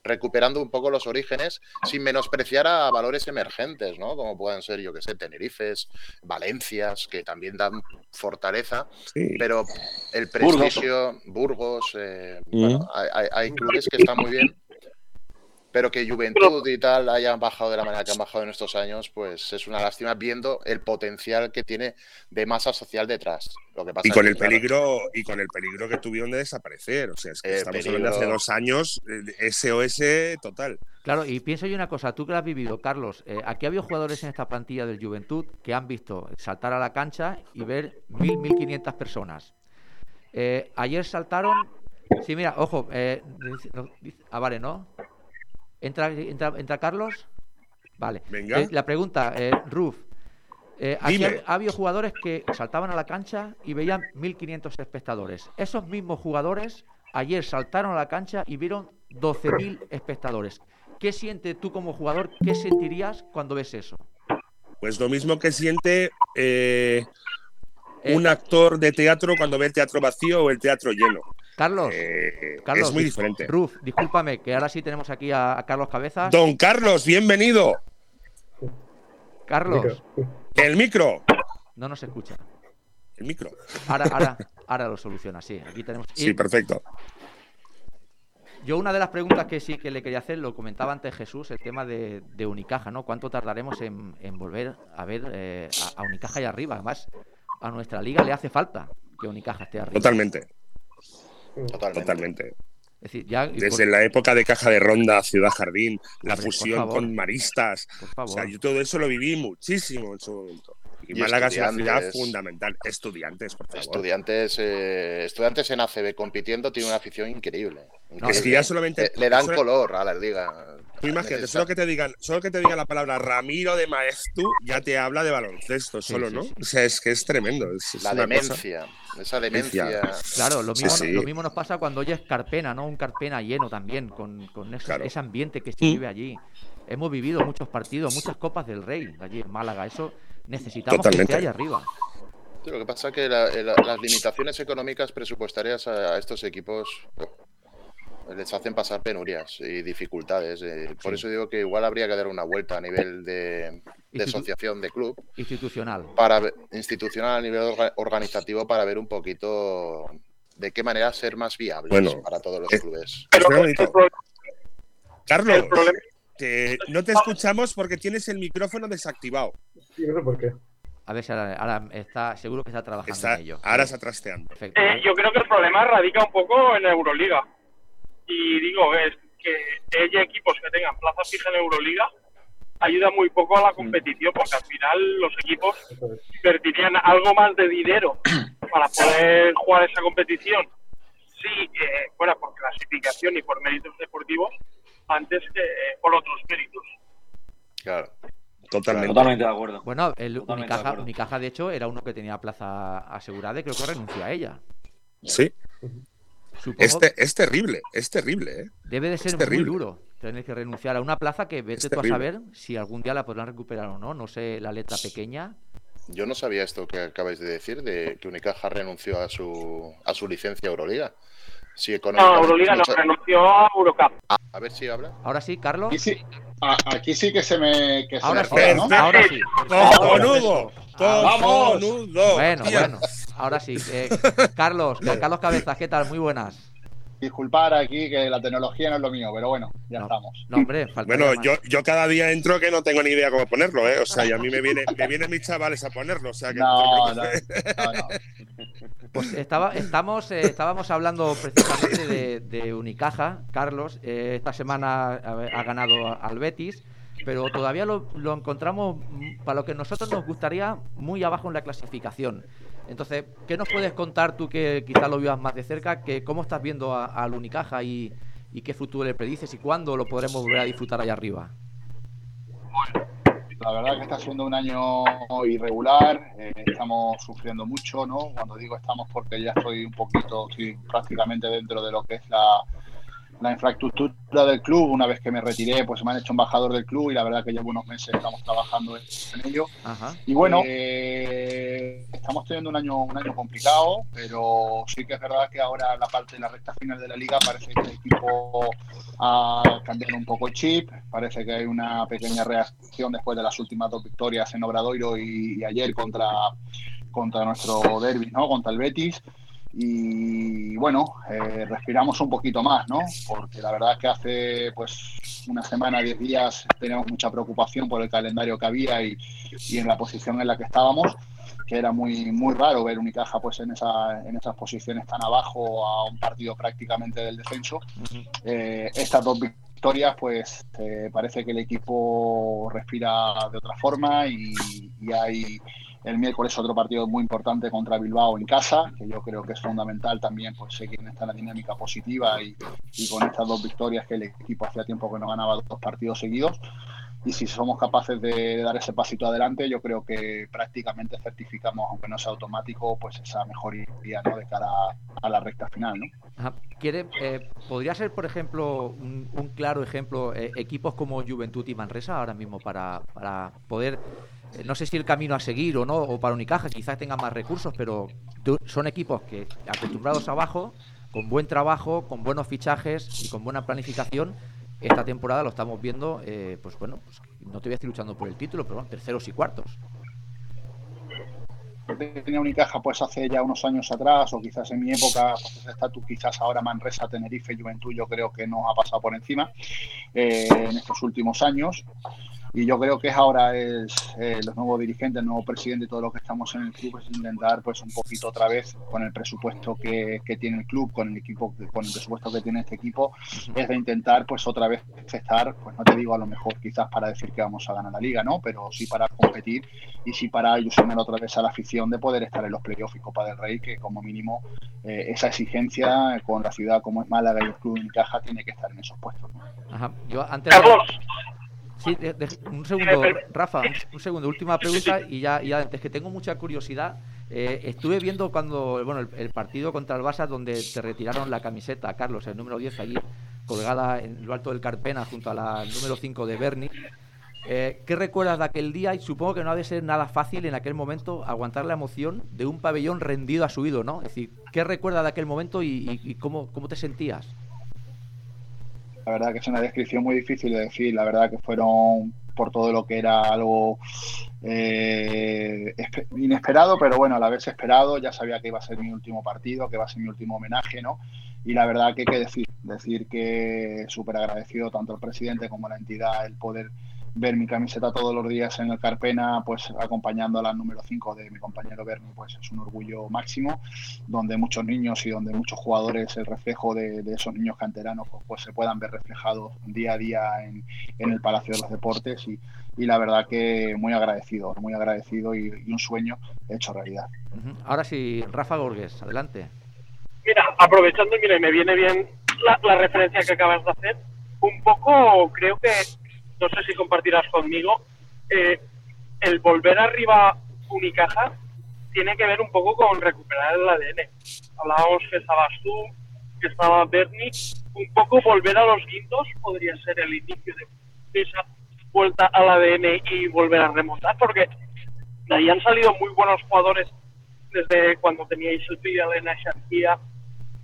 [SPEAKER 7] recuperando un poco los orígenes sin menospreciar a valores emergentes, ¿no? Como pueden ser, yo que sé, Tenerifes, Valencias, que también dan fortaleza,
[SPEAKER 5] Sí.
[SPEAKER 7] pero el prestigio, Burgos, eh,
[SPEAKER 5] Mm.
[SPEAKER 7] bueno, hay- hay clubes que están muy bien, pero que Juventud y tal hayan bajado de la manera que han bajado en estos años, pues es una lástima viendo el potencial que tiene de masa social detrás. Lo que pasa
[SPEAKER 5] Y con
[SPEAKER 7] que,
[SPEAKER 5] el
[SPEAKER 7] claro,
[SPEAKER 5] peligro, y con el peligro que tuvieron de desaparecer. O sea, es que
[SPEAKER 7] Eh,
[SPEAKER 5] estamos hablando de hace dos años, eh, SOS total.
[SPEAKER 3] Claro, y pienso yo una cosa, tú que lo has vivido, Carlos, eh, aquí ha habido jugadores en esta plantilla del Juventud que han visto saltar a la cancha y ver mil, mil quinientas personas. Eh, ayer saltaron, sí, mira, ojo, eh, dice- no, dice- ah, vale, ¿no? ¿Entra, entra, entra Carlos? Vale.
[SPEAKER 5] Venga.
[SPEAKER 3] Eh, la pregunta, eh, Ruf, eh, aquí ha habido jugadores que saltaban a la cancha y veían 1.500 espectadores. Esos mismos jugadores ayer saltaron a la cancha y vieron 12.000 espectadores. ¿Qué sientes tú como jugador? ¿Qué sentirías cuando ves eso?
[SPEAKER 5] Pues lo mismo que siente eh,
[SPEAKER 3] Eh,
[SPEAKER 5] un actor de teatro cuando ve el teatro vacío o el teatro lleno.
[SPEAKER 3] Carlos,
[SPEAKER 5] Eh,
[SPEAKER 3] Carlos,
[SPEAKER 5] es muy
[SPEAKER 3] dis-
[SPEAKER 5] diferente.
[SPEAKER 3] Ruf, discúlpame, que ahora sí tenemos aquí a, a Carlos Cabezas.
[SPEAKER 5] Don Carlos, bienvenido.
[SPEAKER 3] Carlos,
[SPEAKER 5] El micro.
[SPEAKER 3] no nos escucha.
[SPEAKER 5] El micro.
[SPEAKER 3] Ahora, ahora, ahora lo soluciona, sí. Aquí tenemos.
[SPEAKER 5] Sí, perfecto.
[SPEAKER 3] Yo una de las preguntas que sí que le quería hacer, lo comentaba antes Jesús, el tema de, de Unicaja, ¿no? ¿Cuánto tardaremos en, en volver a ver eh, a, a Unicaja ahí arriba? Además, a nuestra liga le hace falta que Unicaja esté arriba.
[SPEAKER 5] Totalmente,
[SPEAKER 7] totalmente.
[SPEAKER 5] totalmente.
[SPEAKER 3] Es decir, ya, y
[SPEAKER 5] Desde
[SPEAKER 3] por,
[SPEAKER 5] la época de Caja de Ronda, Ciudad Jardín, la
[SPEAKER 3] Hombre,
[SPEAKER 5] fusión con Maristas.
[SPEAKER 3] por
[SPEAKER 5] O sea, yo todo eso lo viví muchísimo en su momento. Y,
[SPEAKER 7] Y
[SPEAKER 5] Málaga es una ciudad
[SPEAKER 7] estudiantes.
[SPEAKER 5] fundamental. Estudiantes, por favor.
[SPEAKER 7] Estudiantes, eh, estudiantes en ACB compitiendo tiene una afición increíble.
[SPEAKER 3] No,
[SPEAKER 5] es que ya solamente.
[SPEAKER 7] le, le dan
[SPEAKER 5] solo-
[SPEAKER 7] color a la liga.
[SPEAKER 5] Tú imagínate, solo que te digan, solo que te diga la palabra Ramiro de Maestu, ya te habla de baloncesto,
[SPEAKER 3] Sí,
[SPEAKER 5] solo,
[SPEAKER 3] sí,
[SPEAKER 5] ¿no? O sea, es que es tremendo. Es, es
[SPEAKER 7] La
[SPEAKER 5] una cosa-
[SPEAKER 7] demencia, esa demencia.
[SPEAKER 3] Claro, lo mismo,
[SPEAKER 5] sí.
[SPEAKER 3] lo mismo nos pasa cuando oyes Carpena, ¿no? Un Carpena lleno también, con, con ese,
[SPEAKER 5] Claro.
[SPEAKER 3] ese ambiente que se vive allí. Hemos vivido muchos partidos, muchas copas del Rey allí en Málaga. Eso necesitamos que
[SPEAKER 5] Totalmente.
[SPEAKER 3] esté ahí arriba.
[SPEAKER 7] Sí, lo que pasa es que la- la- las limitaciones económicas presupuestarias a, a estos equipos les hacen pasar penurias y dificultades. eh, por
[SPEAKER 3] Sí.
[SPEAKER 7] eso digo que igual habría que dar una vuelta a nivel de, asociación de club,
[SPEAKER 3] Institucional.
[SPEAKER 7] para institucional a nivel orga- organizativo, para ver un poquito de qué manera ser más viables
[SPEAKER 5] Bueno,
[SPEAKER 7] para todos los
[SPEAKER 5] eh,
[SPEAKER 7] clubes.
[SPEAKER 8] Pero
[SPEAKER 5] Carlos, que no te escuchamos porque tienes el micrófono desactivado.
[SPEAKER 6] Sí, no sé por qué.
[SPEAKER 3] A ver si ahora, ahora está, seguro que está trabajando
[SPEAKER 5] Está,
[SPEAKER 3] en ello.
[SPEAKER 5] ahora está trasteando.
[SPEAKER 3] Perfecto.
[SPEAKER 8] Eh, yo creo que el problema radica un poco en Euroliga. Y digo, es que haya equipos que tengan plaza fija en Euroliga ayuda muy poco a la competición, porque al final los equipos invertirían algo más de dinero para poder jugar esa competición si eh, fuera por clasificación y por méritos deportivos antes que eh, por otros méritos.
[SPEAKER 7] Claro.
[SPEAKER 5] Totalmente.
[SPEAKER 9] Totalmente de acuerdo.
[SPEAKER 3] Bueno, el
[SPEAKER 9] de
[SPEAKER 3] Unicaja,
[SPEAKER 9] acuerdo.
[SPEAKER 3] Unicaja, de hecho, era uno que tenía plaza asegurada y creo que renunció a ella.
[SPEAKER 5] Sí,
[SPEAKER 3] Supongo
[SPEAKER 5] es, te- es terrible, es terrible, ¿eh?
[SPEAKER 3] debe de ser muy
[SPEAKER 5] terrible.
[SPEAKER 3] duro tener que renunciar a una plaza que vete tú a saber si algún día la podrán recuperar o no. No sé la letra pequeña.
[SPEAKER 7] Yo no sabía esto que acabáis de decir, de que Unicaja renunció a su, a su licencia Euroliga. Si
[SPEAKER 8] No, Euroliga no, renunció a Eurocup.
[SPEAKER 7] A ver si habla.
[SPEAKER 3] Ahora sí, Carlos.
[SPEAKER 10] Aquí sí, a- aquí sí que se me, que se
[SPEAKER 3] Ahora
[SPEAKER 10] me
[SPEAKER 3] sí,
[SPEAKER 10] joda, ¿no?
[SPEAKER 3] Ahora sí.
[SPEAKER 5] ¡Cojonudo!
[SPEAKER 10] ¡Vamos!
[SPEAKER 5] ¡Cojonudo!
[SPEAKER 3] Bueno, bueno, ahora sí. Eh, Carlos, Carlos Cabezas, ¿qué tal? Muy buenas.
[SPEAKER 10] Disculpar aquí que la tecnología no es lo mío, pero bueno, ya
[SPEAKER 3] No.
[SPEAKER 10] estamos.
[SPEAKER 3] No, hombre, falta
[SPEAKER 5] Bueno, yo, yo cada día entro que no tengo ni idea cómo ponerlo, ¿eh? O sea, y a mí me, viene, me vienen mis chavales a ponerlo, o sea que
[SPEAKER 10] No,
[SPEAKER 5] te
[SPEAKER 10] no, no, no.
[SPEAKER 3] Pues estaba, estamos, eh, estábamos hablando precisamente de, de Unicaja. Carlos, eh, esta semana ha, ha ganado al Betis, pero todavía lo, lo encontramos, para lo que nosotros nos gustaría, muy abajo en la clasificación. Entonces, ¿qué nos puedes contar tú que quizás lo vivas más de cerca? Que ¿Cómo estás viendo al Unicaja y, qué futuro le predices y cuándo lo podremos volver a disfrutar allá arriba?
[SPEAKER 10] La verdad que está siendo un año irregular, eh, estamos sufriendo mucho, ¿no? Cuando digo estamos porque ya estoy un poquito, estoy prácticamente dentro de lo que es la, la infraestructura del club. Una vez que me retiré, pues me han hecho embajador del club y la verdad que llevo unos meses estamos trabajando en ello.
[SPEAKER 3] Ajá.
[SPEAKER 10] Y bueno, eh, estamos estamos teniendo un año, un año complicado, pero sí que es verdad que ahora la parte de la recta final de la liga parece que el equipo ha cambiado un poco el chip, parece que hay una pequeña reacción después de las últimas dos victorias en Obradoiro y, y ayer contra, contra nuestro derby, ¿no? Contra el Betis y bueno, eh, respiramos un poquito más, ¿no? Porque la verdad es que hace pues una semana, diez días teníamos mucha preocupación por el calendario que había y, y, en la posición en la que estábamos, que era muy muy raro ver Unicaja pues en esa en esas posiciones tan abajo a un partido prácticamente del descenso. eh, estas dos victorias pues eh, parece que el equipo respira de otra forma y, y hay el miércoles otro partido muy importante contra Bilbao en casa, que yo creo que es fundamental también pues seguir en esta dinámica positiva y, con estas dos victorias que el equipo hacía tiempo que no ganaba dos partidos seguidos. Y si somos capaces de dar ese pasito adelante, yo creo que prácticamente certificamos, aunque no sea automático, pues esa mejoría ¿no? de cara a, la recta final. ¿no?
[SPEAKER 3] Ajá. ¿Quiere, eh, ¿Podría ser, por ejemplo, un, claro ejemplo, eh, equipos como Juventud y Manresa ahora mismo para, para poder no sé si el camino a seguir o no, o para Unicaja quizás tengan más recursos, pero son equipos que acostumbrados abajo, con buen trabajo, con buenos fichajes y con buena planificación, esta temporada lo estamos viendo, eh, pues bueno, pues no te voy a decir luchando por el título, pero bueno, terceros y cuartos.
[SPEAKER 10] Tenía Unicaja pues hace ya unos años atrás, o quizás en mi época, pues ese estatus quizás ahora Manresa, Tenerife, Juventud, yo creo que nos ha pasado por encima eh, en estos últimos años y yo creo que ahora es eh, los nuevos dirigentes, el nuevo presidente y todo lo que estamos en el club es intentar pues un poquito otra vez con el presupuesto que, que tiene el club, con el equipo, con el presupuesto que tiene este equipo, es de intentar pues otra vez estar, pues no te digo a lo mejor quizás para decir que vamos a ganar la liga, ¿no? Pero sí para competir y sí para ilusionar otra vez a la afición de poder estar en los playoffs y Copa del Rey, que como mínimo eh, esa exigencia con la ciudad como es Málaga y el club en caja tiene que estar en esos puestos. ¿no?
[SPEAKER 3] Ajá. Yo antes de... Sí, de, de, un segundo, Rafa, un, un, segundo, última pregunta y ya, ya antes que tengo mucha curiosidad. Eh, estuve viendo cuando, bueno, el, el, partido contra el Barça donde te retiraron la camiseta, Carlos, el número 10 allí, colgada en lo alto del Carpena junto a la número 5 de Bernie. Eh, ¿Qué recuerdas de aquel día? Y supongo que no ha de ser nada fácil en aquel momento aguantar la emoción de un pabellón rendido a su ídolo, ¿no? Es decir, ¿qué recuerdas de aquel momento y, y, y cómo, cómo te sentías?
[SPEAKER 10] La verdad que es una descripción muy difícil de decir. La verdad que fueron por todo lo que era algo eh, inesperado, pero bueno, a la vez esperado. Ya sabía que iba a ser mi último partido, que iba a ser mi último homenaje, ¿no? Y la verdad que hay que decir, decir que súper agradecido tanto al presidente como a la entidad el poder ver mi camiseta todos los días en el Carpena, pues acompañando a la número 5 de mi compañero Bernie, pues es un orgullo máximo, donde muchos niños y donde muchos jugadores, el reflejo de, de esos niños canteranos, pues, pues, se puedan ver reflejados día a día en, en el Palacio de los Deportes y, y, la verdad que muy agradecido, muy agradecido y, y un sueño hecho realidad.
[SPEAKER 3] Ahora sí, Rafa Gorges, adelante.
[SPEAKER 8] Mira, aprovechando, mira, me viene bien la, la referencia que acabas de hacer, un poco creo que no sé si compartirás conmigo, eh, el volver arriba Unicaja tiene que ver un poco con recuperar el ADN. Hablábamos que estabas tú, que estaba Bernie, un poco volver a los guindos podría ser el inicio de esa vuelta al ADN y volver a remontar, porque de ahí han salido muy buenos jugadores desde cuando teníais el Pilla de Nashakia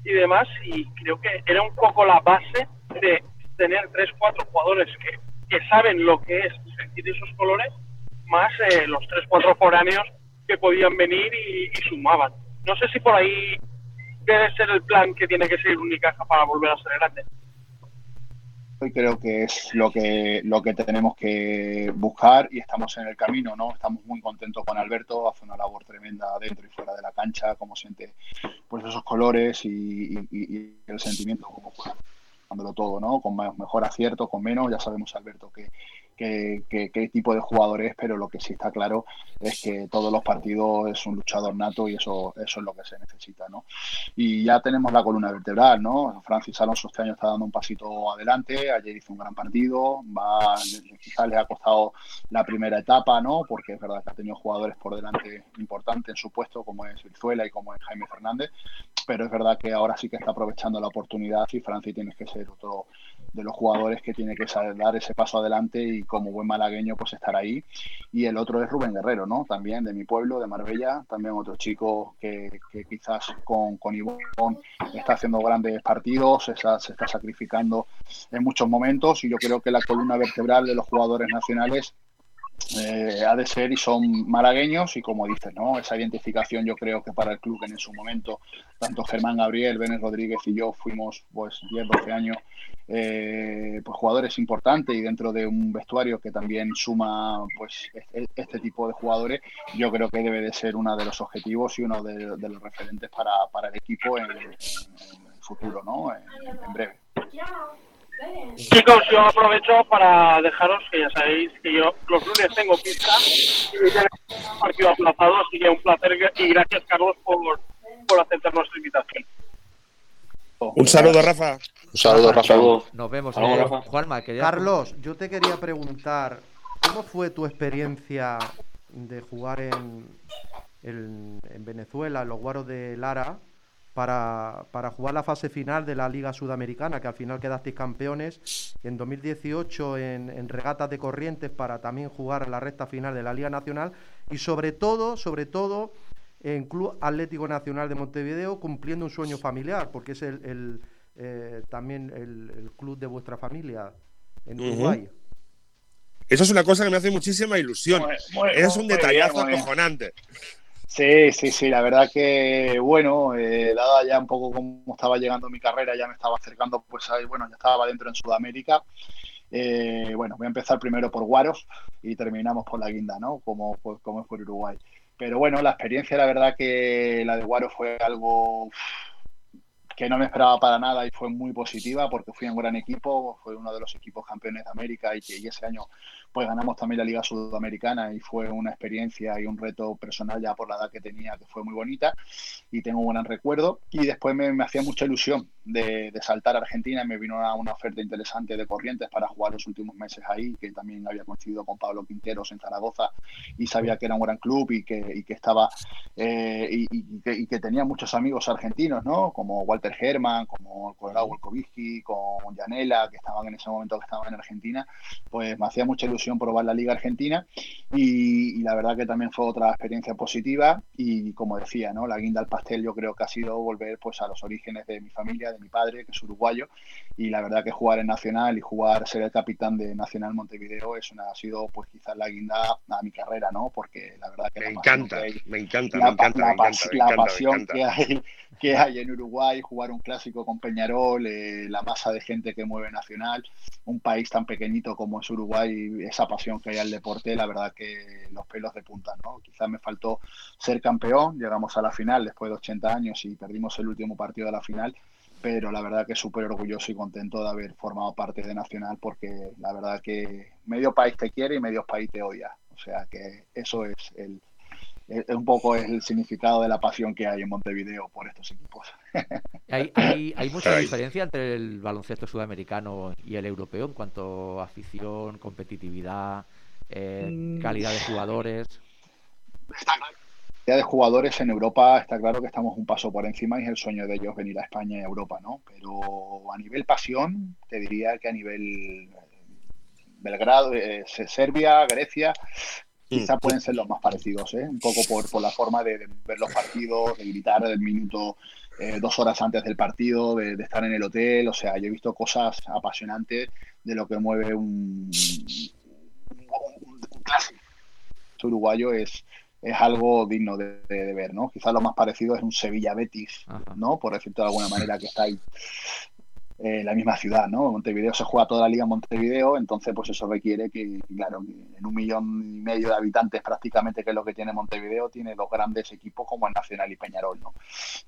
[SPEAKER 8] y demás, y creo que era un poco la base de tener tres, cuatro jugadores que que saben lo que es sentir esos colores, más eh, los tres, cuatro foráneos que podían venir y, y, sumaban. No sé si por ahí debe ser el plan que tiene que seguir Unicaja para volver a ser grande.
[SPEAKER 10] Hoy creo que es lo que lo que tenemos que buscar y estamos en el camino, ¿no? Estamos muy contentos con Alberto, hace una labor tremenda dentro y fuera de la cancha, como siente pues esos colores y, y, y el sentimiento como fuera todo, ¿no? Con mejor acierto, con menos, ya sabemos, Alberto, que, que, que, qué tipo de jugador es, pero lo que sí está claro es que todos los partidos es un luchador nato y eso, eso es lo que se necesita, ¿no? Y ya tenemos la columna vertebral, ¿no? Francis Alonso este año está dando un pasito adelante, ayer hizo un gran partido, va, quizás le ha costado la primera etapa, ¿no? Porque es verdad que ha tenido jugadores por delante importantes en su puesto, como es Virzuela y como es Jaime Fernández, pero es verdad que ahora sí que está aprovechando la oportunidad y Francis tiene que ser otro de los jugadores que tiene que dar ese paso adelante y como buen malagueño pues estar ahí. Y el otro es Rubén Guerrero, ¿no? También de mi pueblo, de Marbella, también otro chico que, quizás con, con Ivón está haciendo grandes partidos, se está sacrificando en muchos momentos y yo creo que la columna vertebral de los jugadores nacionales eh, ha de ser y son malagueños y como dices, ¿no? Esa identificación yo creo que para el club en su momento, tanto Germán Gabriel, Benes Rodríguez y yo fuimos pues 10, 12 años eh, pues jugadores importantes y dentro de un vestuario que también suma pues este, tipo de jugadores, yo creo que debe de ser uno de los objetivos y uno de, los referentes para, para, el equipo en, el futuro, ¿no? En breve.
[SPEAKER 8] Chicos, yo aprovecho para dejaros que ya sabéis que yo los lunes tengo pista y ya un partido aplazado, así que un placer y gracias Carlos por, por aceptar nuestra invitación.
[SPEAKER 5] Un saludo, Rafa.
[SPEAKER 7] Un saludo, Rafa.
[SPEAKER 3] Nos vemos.
[SPEAKER 9] Saludos,
[SPEAKER 3] Eh,
[SPEAKER 9] Rafa.
[SPEAKER 3] Juanma, quería-
[SPEAKER 4] Carlos, yo te quería preguntar, ¿cómo fue tu experiencia de jugar en, en, en Venezuela, en los Guaros de Lara, para, para jugar la fase final de la Liga Sudamericana, que al final quedasteis campeones, en 2018 en, en regatas de corrientes para también jugar la recta final de la Liga Nacional y sobre todo, sobre todo en Club Atlético Nacional de Montevideo cumpliendo un sueño familiar, porque es el, el, eh, también el, el club de vuestra familia en. Uruguay.
[SPEAKER 5] Eso es una cosa que me hace muchísima ilusión.
[SPEAKER 10] Muy- muy-
[SPEAKER 5] es un detallazo
[SPEAKER 10] bien, muy bien.
[SPEAKER 5] acojonante.
[SPEAKER 10] Sí, sí, sí, la verdad que, bueno, eh, dada ya un poco cómo estaba llegando mi carrera, ya me estaba acercando, pues ahí, bueno, ya estaba dentro en Sudamérica. Eh, bueno, voy a empezar primero por Guaros y terminamos por la Guinda, ¿no? Como, pues, como es por Uruguay. Pero bueno, la experiencia, la verdad que la de Guaros fue algo que no me esperaba para nada y fue muy positiva porque fui un gran equipo, fue uno de los equipos campeones de América y que ese año pues ganamos también la Liga Sudamericana y fue una experiencia y un reto personal ya por la edad que tenía que fue muy bonita y tengo un gran recuerdo. Y después me, me hacía mucha ilusión de, de saltar a Argentina. Me vino una, una, oferta interesante de Corrientes para jugar los últimos meses ahí que también había coincidido con Pablo Quinteros en Zaragoza y sabía que era un gran club y que, y que estaba eh, y, y, que, y, que, tenía muchos amigos argentinos ¿no? como Walter Herman como Colorado Volkovitsky con Janela que estaban en ese momento que estaban en Argentina. Pues me hacía mucha ilusión probar la Liga Argentina y, y, la verdad que también fue otra experiencia positiva y como decía, ¿no? la guinda al pastel yo creo que ha sido volver pues a los orígenes de mi familia, de mi padre, que es uruguayo y la verdad que jugar en Nacional y jugar, ser el capitán de Nacional Montevideo es una, ha sido pues quizás la guinda a mi carrera, ¿no? Porque la verdad que
[SPEAKER 5] me encanta, me encanta,
[SPEAKER 10] la,
[SPEAKER 5] me encanta,
[SPEAKER 10] la, pasión que hay que hay en Uruguay, jugar un clásico con Peñarol, eh, la masa de gente que mueve Nacional, un país tan pequeñito como es Uruguay, esa pasión que hay al deporte, la verdad que los pelos de punta, ¿no? Quizás me faltó ser campeón, llegamos a la final después de 80 años y perdimos el último partido de la final, pero la verdad que súper orgulloso y contento de haber formado parte de Nacional porque la verdad que medio país te quiere y medio país te odia, o sea que eso es el, un poco el significado de la pasión que hay en Montevideo por estos equipos. <laughs>
[SPEAKER 3] ¿Hay, hay, hay mucha diferencia entre el baloncesto sudamericano y el europeo en cuanto a afición, competitividad, eh, calidad de jugadores?
[SPEAKER 10] Está claro. de jugadores en Europa está claro que estamos un paso por encima y es el sueño de ellos venir a España y a Europa, ¿no? Pero a nivel pasión, te diría que a nivel Belgrado, eh, Serbia, Grecia, quizá pueden ser los más parecidos, ¿eh? un poco por, por la forma de, de, ver los partidos, de gritar del minuto eh, dos horas antes del partido, de, de, estar en el hotel, o sea, yo he visto cosas apasionantes de lo que mueve un, un, un, clásico uruguayo es, es algo digno de, de, ver, ¿no? Quizás lo más parecido es un Sevilla-Betis, ¿no? Por decirlo de alguna manera, que está ahí eh, la misma ciudad, ¿no? Montevideo se juega toda la liga en Montevideo, entonces pues eso requiere que, claro, en un millón y medio de habitantes prácticamente que es lo que tiene Montevideo, tiene dos grandes equipos como el Nacional y Peñarol, ¿no?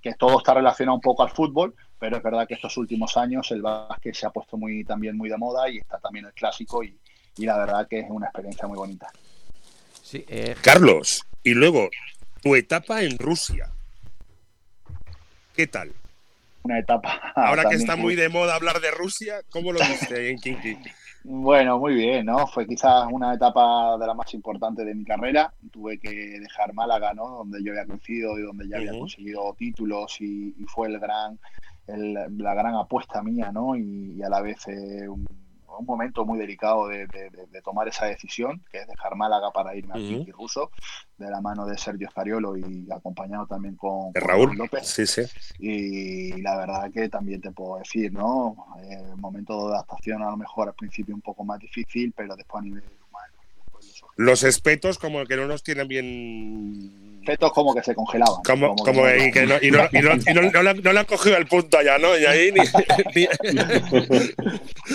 [SPEAKER 10] Que todo está relacionado un poco al fútbol, pero es verdad que estos últimos años el básquet se ha puesto muy también muy de moda y está también el clásico y, y la verdad que es una experiencia muy bonita.
[SPEAKER 3] Sí, eh...
[SPEAKER 5] Carlos, y luego tu etapa en Rusia. ¿Qué tal?
[SPEAKER 10] Una etapa. <laughs>
[SPEAKER 5] Ahora que está muy de moda hablar de Rusia, ¿cómo lo viste ahí en Kinky? <laughs>
[SPEAKER 10] Bueno, muy bien, ¿no? Fue quizás una etapa de las más importantes de mi carrera. Tuve que dejar Málaga, ¿no? Donde yo había crecido y donde ya había uh -huh. conseguido títulos y, y, fue el gran el- la gran apuesta mía, ¿no? Y, y a la vez eh, un, un momento muy delicado de, de- de- de tomar esa decisión, que es dejar Málaga para irme a
[SPEAKER 5] Ujú.
[SPEAKER 10] Kinky Russo, de la mano de Sergio Scariolo y acompañado también con,
[SPEAKER 5] Raúl.
[SPEAKER 10] López.
[SPEAKER 5] Sí, sí.
[SPEAKER 10] Y la verdad que también te puedo decir, ¿no? Eh, momento de adaptación a lo mejor al principio un poco más difícil, pero después a nivel los
[SPEAKER 5] espetos como que no nos tienen bien...
[SPEAKER 10] efectos como que se congelaban.
[SPEAKER 5] Como,
[SPEAKER 10] que
[SPEAKER 5] como y que no, y no, y no- y no- no le, han- no le han cogido el punto allá, ¿no? Y ahí ni, <laughs> ni-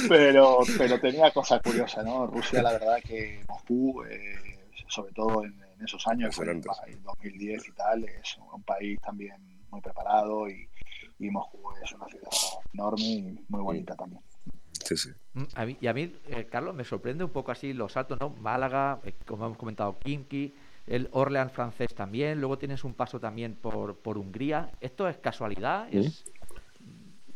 [SPEAKER 10] pero, pero tenía cosas curiosas, ¿no? Rusia, la verdad que Moscú, eh, sobre todo en, en esos años, en
[SPEAKER 5] Excelentes.
[SPEAKER 10] 2010 y tal, es un país también muy preparado y, y Moscú es una ciudad enorme y muy bonita también.
[SPEAKER 5] Sí, sí.
[SPEAKER 3] Mm, A mí, y a mí, eh, Carlos, me sorprende un poco así los saltos, ¿no? Málaga, eh, como hemos comentado, Kimki, el Orleans francés también, luego tienes un paso también por, por Hungría. ¿Esto es casualidad? ¿Es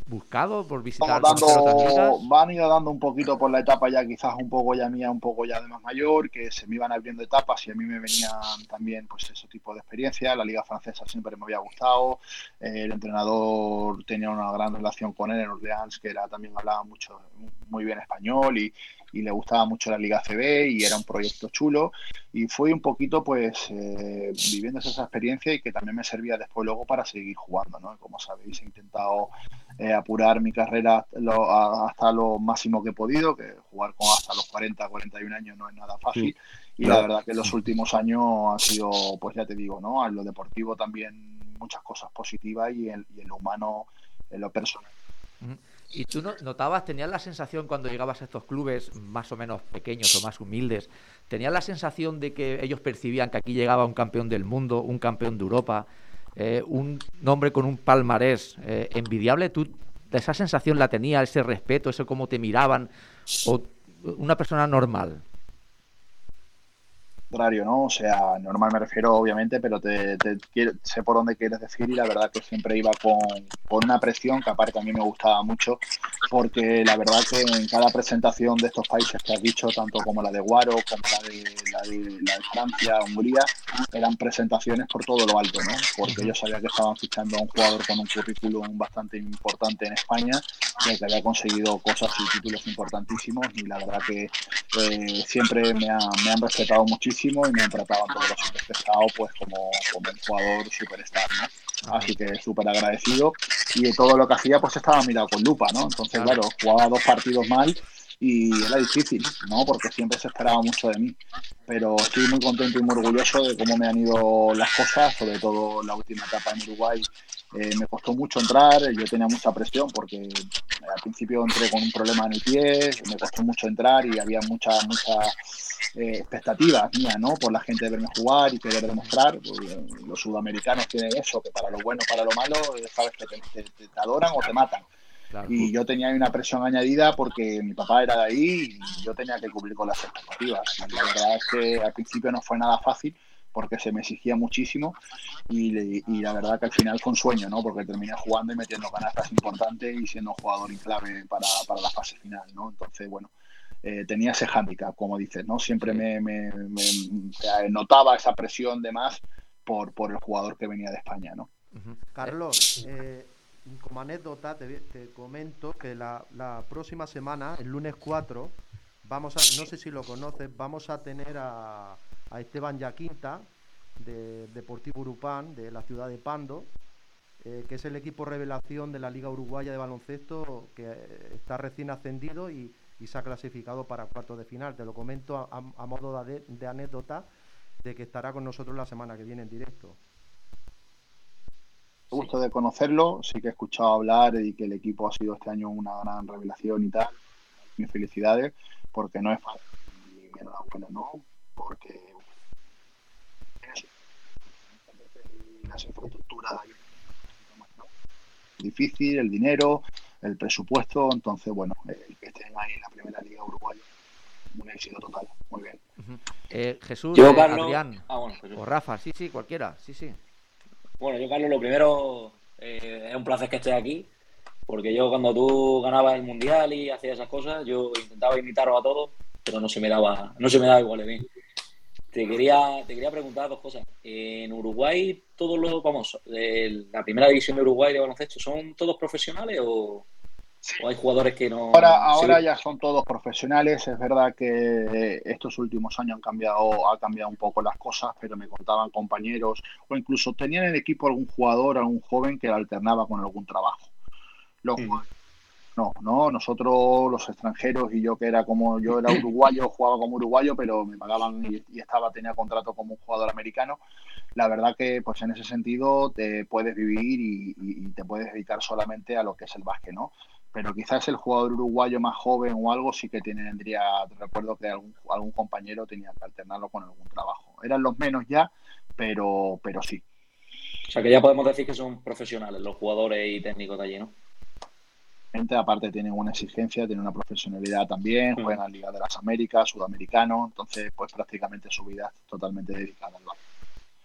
[SPEAKER 3] buscado por visitar
[SPEAKER 10] dando, van ido dando un poquito por la etapa ya quizás un poco ya mía, un poco ya de más mayor, que se me iban abriendo etapas y a mí me venían también pues ese tipo de experiencia. La liga francesa siempre me había gustado, eh, el entrenador tenía una gran relación con él en Orleans, que era también hablaba mucho, muy bien español y, y le gustaba mucho la liga CB y era un proyecto chulo y fue un poquito pues eh, viviendo esa experiencia y que también me servía después luego para seguir jugando, ¿no? Como sabéis he intentado eh, apurar mi carrera lo- a- hasta lo máximo que he podido, que jugar con hasta los 40, 41 años no es nada fácil. Y la
[SPEAKER 5] No.
[SPEAKER 10] verdad que los últimos años han sido, pues ya te digo, ¿no? En lo deportivo también muchas cosas positivas y en, y en lo humano, en lo personal.
[SPEAKER 3] Ujú. ¿Y tú no- notabas, tenías la sensación cuando llegabas a estos clubes más o menos pequeños o más humildes, tenías la sensación de que ellos percibían que aquí llegaba un campeón del mundo, un campeón de Europa, eh, un nombre con un palmarés eh, envidiable? ¿Tú esa sensación la tenías, ese respeto, ese cómo te miraban? ¿O una persona normal?
[SPEAKER 10] Contrario, ¿no? O sea, normal me refiero, obviamente, pero te, te sé por dónde quieres decir y la verdad que siempre iba con, con una presión que aparte a mí me gustaba mucho porque la verdad que en cada presentación de estos países que has dicho, tanto como la de Guaro, como la de, la de, la de Francia, Hungría, eran presentaciones por todo lo alto, ¿no? Porque yo sabía que estaban fichando a un jugador con un currículum bastante importante en España, que había conseguido cosas y títulos importantísimos y la verdad que eh, siempre me, ha- me han respetado muchísimo y me los sitios que he estado pues como, como un jugador superstar, ¿no? Así que súper agradecido y de todo lo que hacía pues estaba mirado con lupa, ¿no? Entonces, claro, jugaba dos partidos mal y era difícil, ¿no? Porque siempre se esperaba mucho de mí. Pero estoy muy contento y muy orgulloso de cómo me han ido las cosas, sobre todo la última etapa en Uruguay. Eh, me costó mucho entrar, yo tenía mucha presión porque eh, al principio entré con un problema en el pie, me costó mucho entrar y había muchas muchas eh, expectativas mías, ¿no? Por la gente de verme jugar y querer demostrar. Pues, eh, los sudamericanos tienen eso, que para lo bueno, para lo malo, eh, sabes que te, te- te- te adoran o te matan.
[SPEAKER 3] Claro.
[SPEAKER 10] Y yo tenía una presión añadida porque mi papá era de ahí y yo tenía que cumplir con las expectativas. Y la verdad es que al principio no fue nada fácil porque se me exigía muchísimo y, y la verdad que al final fue un sueño, ¿no? Porque terminé jugando y metiendo canastas importantes y siendo un jugador en clave para, para la fase final, ¿no? Entonces, bueno, eh, tenía ese hándicap, como dices, ¿no? Siempre me, notaba esa presión de más por, por el jugador que venía de España, ¿no?
[SPEAKER 4] Carlos, eh, como anécdota te, te comento que la, la próxima semana, el lunes 4, vamos a, no sé si lo conoces, vamos a tener a, a Esteban Yaquinta de Deportivo Urupán, de la ciudad de Pando, eh, que es el equipo revelación de la Liga Uruguaya de Baloncesto, que eh, está recién ascendido y, y se ha clasificado para cuartos de final. Te lo comento a, a- modo de, de anécdota de que estará con nosotros la semana que viene en directo.
[SPEAKER 10] Me gusto de conocerlo, sí que he escuchado hablar y que el equipo ha sido este año una gran revelación y tal. Mis felicidades, porque no es fácil. Y ¿no? Porque las infraestructuras difícil, el dinero, el presupuesto, entonces bueno, el que estén ahí en la primera liga uruguaya, un éxito total, muy bien.
[SPEAKER 3] Eh, Jesús,
[SPEAKER 9] Yo,
[SPEAKER 3] eh,
[SPEAKER 9] Carlos.
[SPEAKER 3] Adrián
[SPEAKER 9] Ah, bueno, Jesús.
[SPEAKER 3] o Rafa, sí, sí, cualquiera, sí, sí.
[SPEAKER 9] Bueno, yo, Carlos, lo primero, eh, es un placer que estés aquí, porque yo cuando tú ganabas el mundial y hacías esas cosas, yo intentaba imitaros a todos, pero no se me daba, no se me daba igual de bien. Te quería, te quería preguntar dos cosas. En Uruguay, todos los, vamos, de la primera división de Uruguay de baloncesto, ¿son todos profesionales o, o hay jugadores que no?
[SPEAKER 10] Ahora, ahora
[SPEAKER 9] Sí.
[SPEAKER 10] ya son todos profesionales. Es verdad que estos últimos años han cambiado, ha cambiado un poco las cosas, pero me contaban compañeros o incluso tenían en el equipo algún jugador, algún joven que alternaba con algún trabajo. Los jugadores no, no, nosotros los extranjeros y yo que era como yo era <clears throat> uruguayo, jugaba como uruguayo, pero me pagaban y, y estaba tenía contrato como un jugador americano. La verdad que pues en ese sentido te puedes vivir y, y- y te puedes dedicar solamente a lo que es el básquet, ¿no? Pero quizás el jugador uruguayo más joven o algo sí que tendría, recuerdo que algún, algún compañero tenía que alternarlo con algún trabajo. Eran los menos ya, pero, pero sí.
[SPEAKER 9] O sea, que ya podemos decir que son profesionales los jugadores y técnicos de allí, ¿no?
[SPEAKER 10] Gente, aparte tienen una exigencia, tienen una profesionalidad también, juegan en la Liga de las Américas, Sudamericano, entonces pues prácticamente su vida es totalmente dedicada al básquet.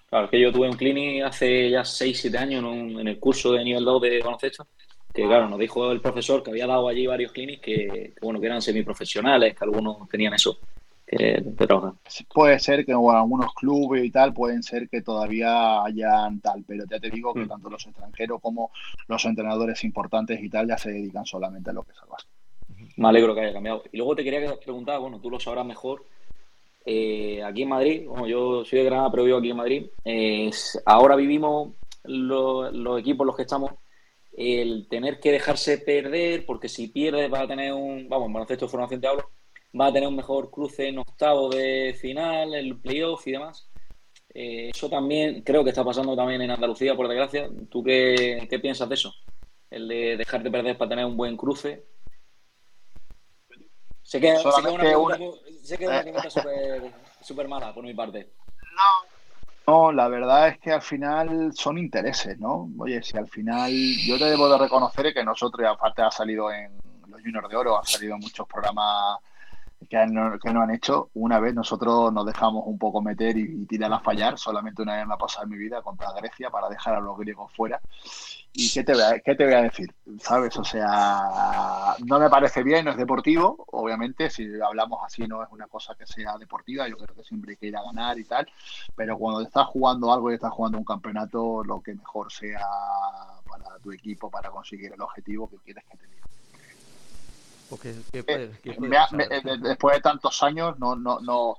[SPEAKER 9] Claro, es que yo tuve un clinic hace ya 6-7 años en, el curso de nivel 2 de baloncesto, que claro, nos dijo el profesor que había dado allí varios clinics que, que, bueno, que eran semiprofesionales, que algunos tenían eso, que, trabajan.
[SPEAKER 10] Puede ser que bueno, algunos clubes y tal, pueden ser que todavía hayan tal, pero ya te digo que tanto los extranjeros como los entrenadores importantes y tal ya se dedican solamente a lo que es el básquet.
[SPEAKER 9] Me alegro que haya cambiado. Y luego te quería preguntar, bueno, tú lo sabrás mejor. eh, aquí en Madrid, bueno, yo soy de Granada, pero vivo aquí en Madrid. eh, ahora vivimos lo- los equipos los que estamos el tener que dejarse perder, porque si pierdes va a tener un, vamos, en baloncesto de formación te hablo, va a tener un mejor cruce en octavo de final, el playoff y demás. Eh, eso también creo que está pasando también en Andalucía, por desgracia. ¿Tú qué, qué piensas de eso? El de dejar de perder para tener un buen cruce. Sé que, sé que es una
[SPEAKER 10] Solamente
[SPEAKER 9] pregunta,
[SPEAKER 10] una-
[SPEAKER 9] sé que es una pregunta súper mala por mi parte.
[SPEAKER 10] No, la verdad es que al final son intereses, ¿no? Oye, si al final yo te debo de reconocer que nosotros, aparte ha salido en los Juniors de Oro, ha salido en muchos programas que no, que no han hecho. Una vez nosotros nos dejamos un poco meter y, tirar a fallar, solamente una vez me ha pasado en mi vida contra Grecia para dejar a los griegos fuera. ¿Y qué te voy a, qué te voy a decir? ¿Sabes? O sea, no me parece bien, no es deportivo, obviamente, si hablamos así no es una cosa que sea deportiva, yo creo que siempre hay que ir a ganar y tal, pero cuando estás jugando algo y estás jugando un campeonato, lo que mejor sea para tu equipo, para conseguir el objetivo que quieres que te diga.
[SPEAKER 3] Porque, ¿qué puede, qué puede
[SPEAKER 10] Me ha-
[SPEAKER 3] pasar?
[SPEAKER 10] me- de- después de tantos años no, no, no,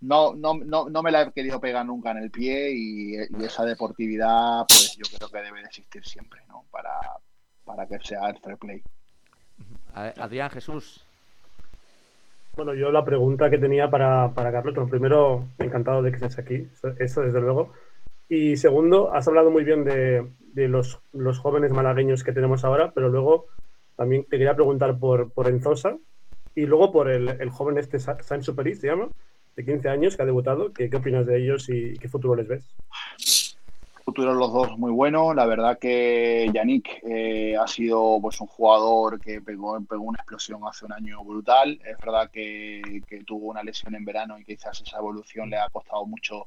[SPEAKER 10] no, no, no, no me la he querido pegar nunca en el pie y, y esa deportividad pues yo creo que debe de existir siempre, ¿no? Para, para que sea el fair play.
[SPEAKER 3] Adrián Jesús.
[SPEAKER 6] Bueno, yo la pregunta que tenía para, para Carlos, bueno, primero, encantado de que estés aquí, eso, eso desde luego. Y segundo, has hablado muy bien de, de los, los jóvenes malagueños que tenemos ahora, pero luego también te quería preguntar por, por Enzosa y luego por el, el joven este, Sa- Sam Superi, se llama, de 15 años, que ha debutado. ¿Qué, qué opinas de ellos y qué futuro les ves?
[SPEAKER 10] futuro los dos muy bueno. La verdad que Yannick eh, ha sido pues un jugador que pegó, pegó una explosión hace un año brutal. Es verdad que, que tuvo una lesión en verano y quizás esa evolución le ha costado mucho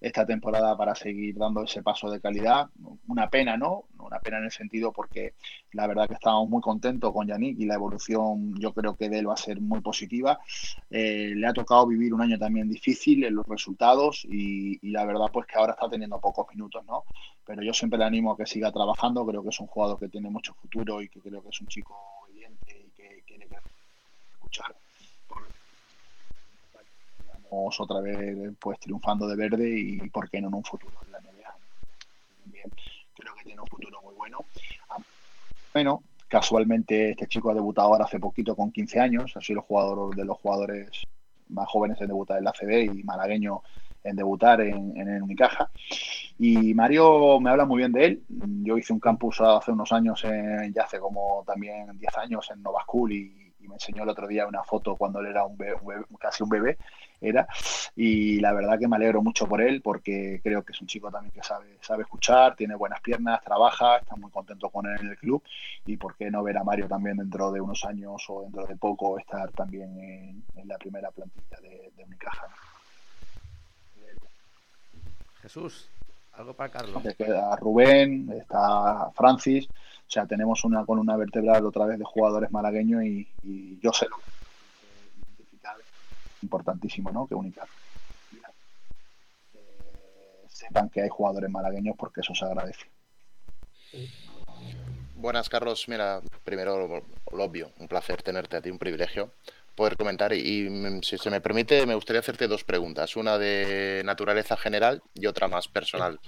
[SPEAKER 10] esta temporada para seguir dando ese paso de calidad. Una pena, ¿no? Una pena en el sentido porque la verdad que estamos muy contentos con Yannick y la evolución yo creo que de él va a ser muy positiva. Eh, le ha tocado vivir un año también difícil en los resultados y, la verdad pues que ahora está teniendo pocos minutos, ¿no? Pero yo siempre le animo a que siga trabajando, creo que es un jugador que tiene mucho futuro y que creo que es un chico obediente y que quiere que- escuchar. Otra vez pues triunfando de verde y por qué no en un futuro en la NBA. Creo que tiene un futuro muy bueno. Ah, Bueno, casualmente este chico ha debutado ahora hace poquito con 15 años, ha sido el jugador de los jugadores más jóvenes en debutar en la CB y malagueño en debutar en, en el Unicaja. Y Mario me habla muy bien de él. Yo hice un campus hace unos años, en, ya hace como también 10 años en Nova School y, me enseñó el otro día una foto cuando él era un bebé- casi un bebé. Era, y la verdad que me alegro mucho por él porque creo que es un chico también que sabe, sabe escuchar, tiene buenas piernas, trabaja, está muy contento con él en el club y por qué no ver a Mario también dentro de unos años o dentro de poco estar también en, en la primera plantilla de, de Unicaja.
[SPEAKER 3] Jesús, algo para Carlos.
[SPEAKER 10] Queda Rubén, está Francis, o sea, tenemos una columna vertebral otra vez de jugadores malagueños y, y yo sé lo que importantísimo, ¿no? Que única. sepan que hay jugadores malagueños porque eso se agradece.
[SPEAKER 7] Buenas, Carlos. Mira, primero lo, obvio, un placer tenerte a ti, un privilegio poder comentar. Y, y, si se me permite, me gustaría hacerte dos preguntas, una de naturaleza general y otra más personal.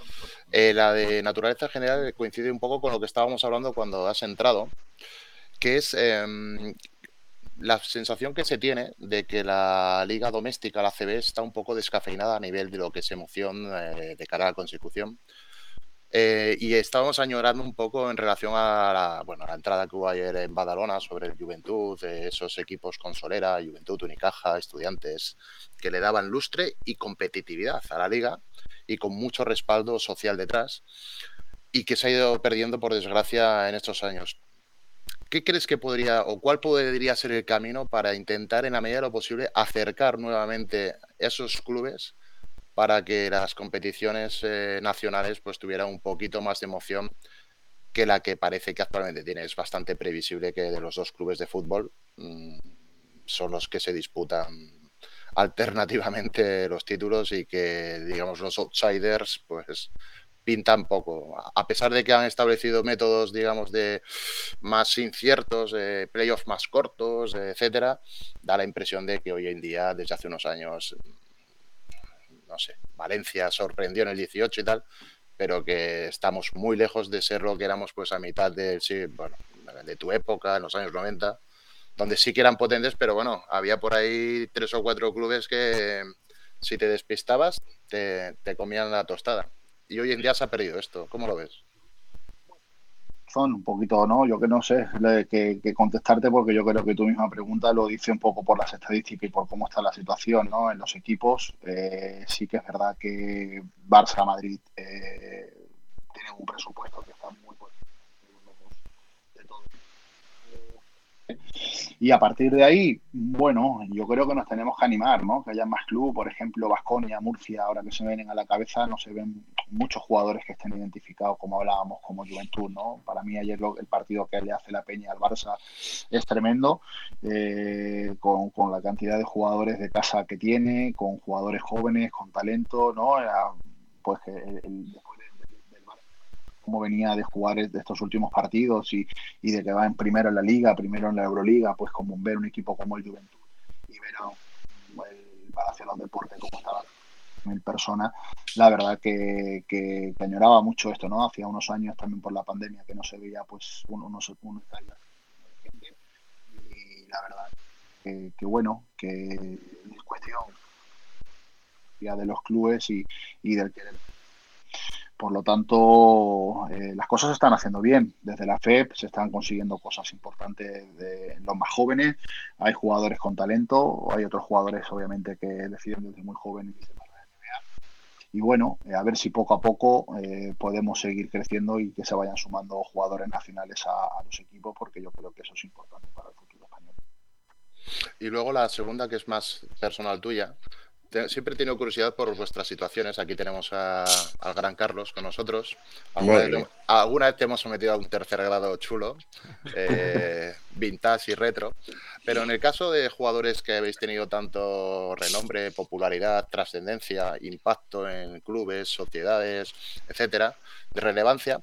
[SPEAKER 7] Eh, la de naturaleza general coincide un poco con lo que estábamos hablando cuando has entrado, que es eh, la sensación que se tiene de que la liga doméstica, la CB, está un poco descafeinada a nivel de lo que es emoción eh, de cara a la consecución. Eh, y estábamos añorando un poco en relación a la, bueno, a la entrada que hubo ayer en Badalona sobre el Juventud, de esos equipos con Solera, Juventud, Unicaja, Estudiantes, que le daban lustre y competitividad a la liga y con mucho respaldo social detrás y que se ha ido perdiendo por desgracia en estos años. ¿Qué crees que podría o cuál podría ser el camino para intentar en la medida de lo posible acercar nuevamente esos clubes para que las competiciones eh, nacionales pues tuvieran un poquito más de emoción que la que parece que actualmente tiene. Es bastante previsible que de los dos clubes de fútbol mmm, son los que se disputan alternativamente los títulos y que digamos los outsiders pues pintan poco. A pesar de que han establecido métodos, digamos, de más inciertos, eh, playoffs más cortos, eh, etcétera, da la impresión de que hoy en día, desde hace unos años, no sé, Valencia sorprendió en el 18 y tal, pero que estamos muy lejos de ser lo que éramos pues a mitad de, sí, bueno, de tu época, en los años 90, donde sí que eran potentes, pero bueno, había por ahí tres o cuatro clubes que si te despistabas te comían la tostada. Y hoy en día se ha perdido esto. ¿Cómo lo ves?
[SPEAKER 10] Son un poquito, ¿no? Yo que no sé que, que, contestarte porque yo creo que tu misma pregunta lo dice un poco por las estadísticas y por cómo está la situación, ¿no? En los equipos eh, sí que es verdad que Barça, Madrid eh, tienen un presupuesto que está muy por de todo. Y a partir de ahí, bueno, yo creo que nos tenemos que animar, ¿no? Que haya más club, por ejemplo, Vasconia, Murcia, ahora que se me vienen a la cabeza, no se ven muchos jugadores que estén identificados, como hablábamos, como Juventud, ¿no? Para mí ayer el partido que le hace la Peña al Barça es tremendo, eh, con, con, la cantidad de jugadores de casa que tiene, con jugadores jóvenes, con talento, ¿no? Pues que el, el cómo venía de jugar de estos últimos partidos y, y, de que va en primero en la liga, primero en la Euroliga, pues como ver un equipo como el Juventud y ver a el Palacio de los Deportes como estaba mil personas, la verdad que, que, añoraba mucho esto, ¿no? Hacía unos años también por la pandemia que no se veía pues uno, uno, uno y la verdad que, que bueno, que es cuestión ya de los clubes y, y del querer por lo tanto, eh, las cosas se están haciendo bien. Desde la FEP se están consiguiendo cosas importantes de los más jóvenes. Hay jugadores con talento, hay otros jugadores, obviamente, que deciden desde muy jóvenes para la NBA. Y bueno, eh, a ver si poco a poco eh, podemos seguir creciendo y que se vayan sumando jugadores nacionales a los equipos, porque yo creo que eso es importante para el futuro español.
[SPEAKER 7] Y luego la segunda, que es más personal tuya, siempre he tenido curiosidad por vuestras situaciones. Aquí tenemos a, al gran Carlos con nosotros. Alguna, vez, alguna vez, te hemos sometido a un tercer grado chulo, eh, <laughs> vintage y retro. Pero en el caso de jugadores que habéis tenido tanto renombre, popularidad, trascendencia, impacto en clubes, sociedades, etcétera, de relevancia,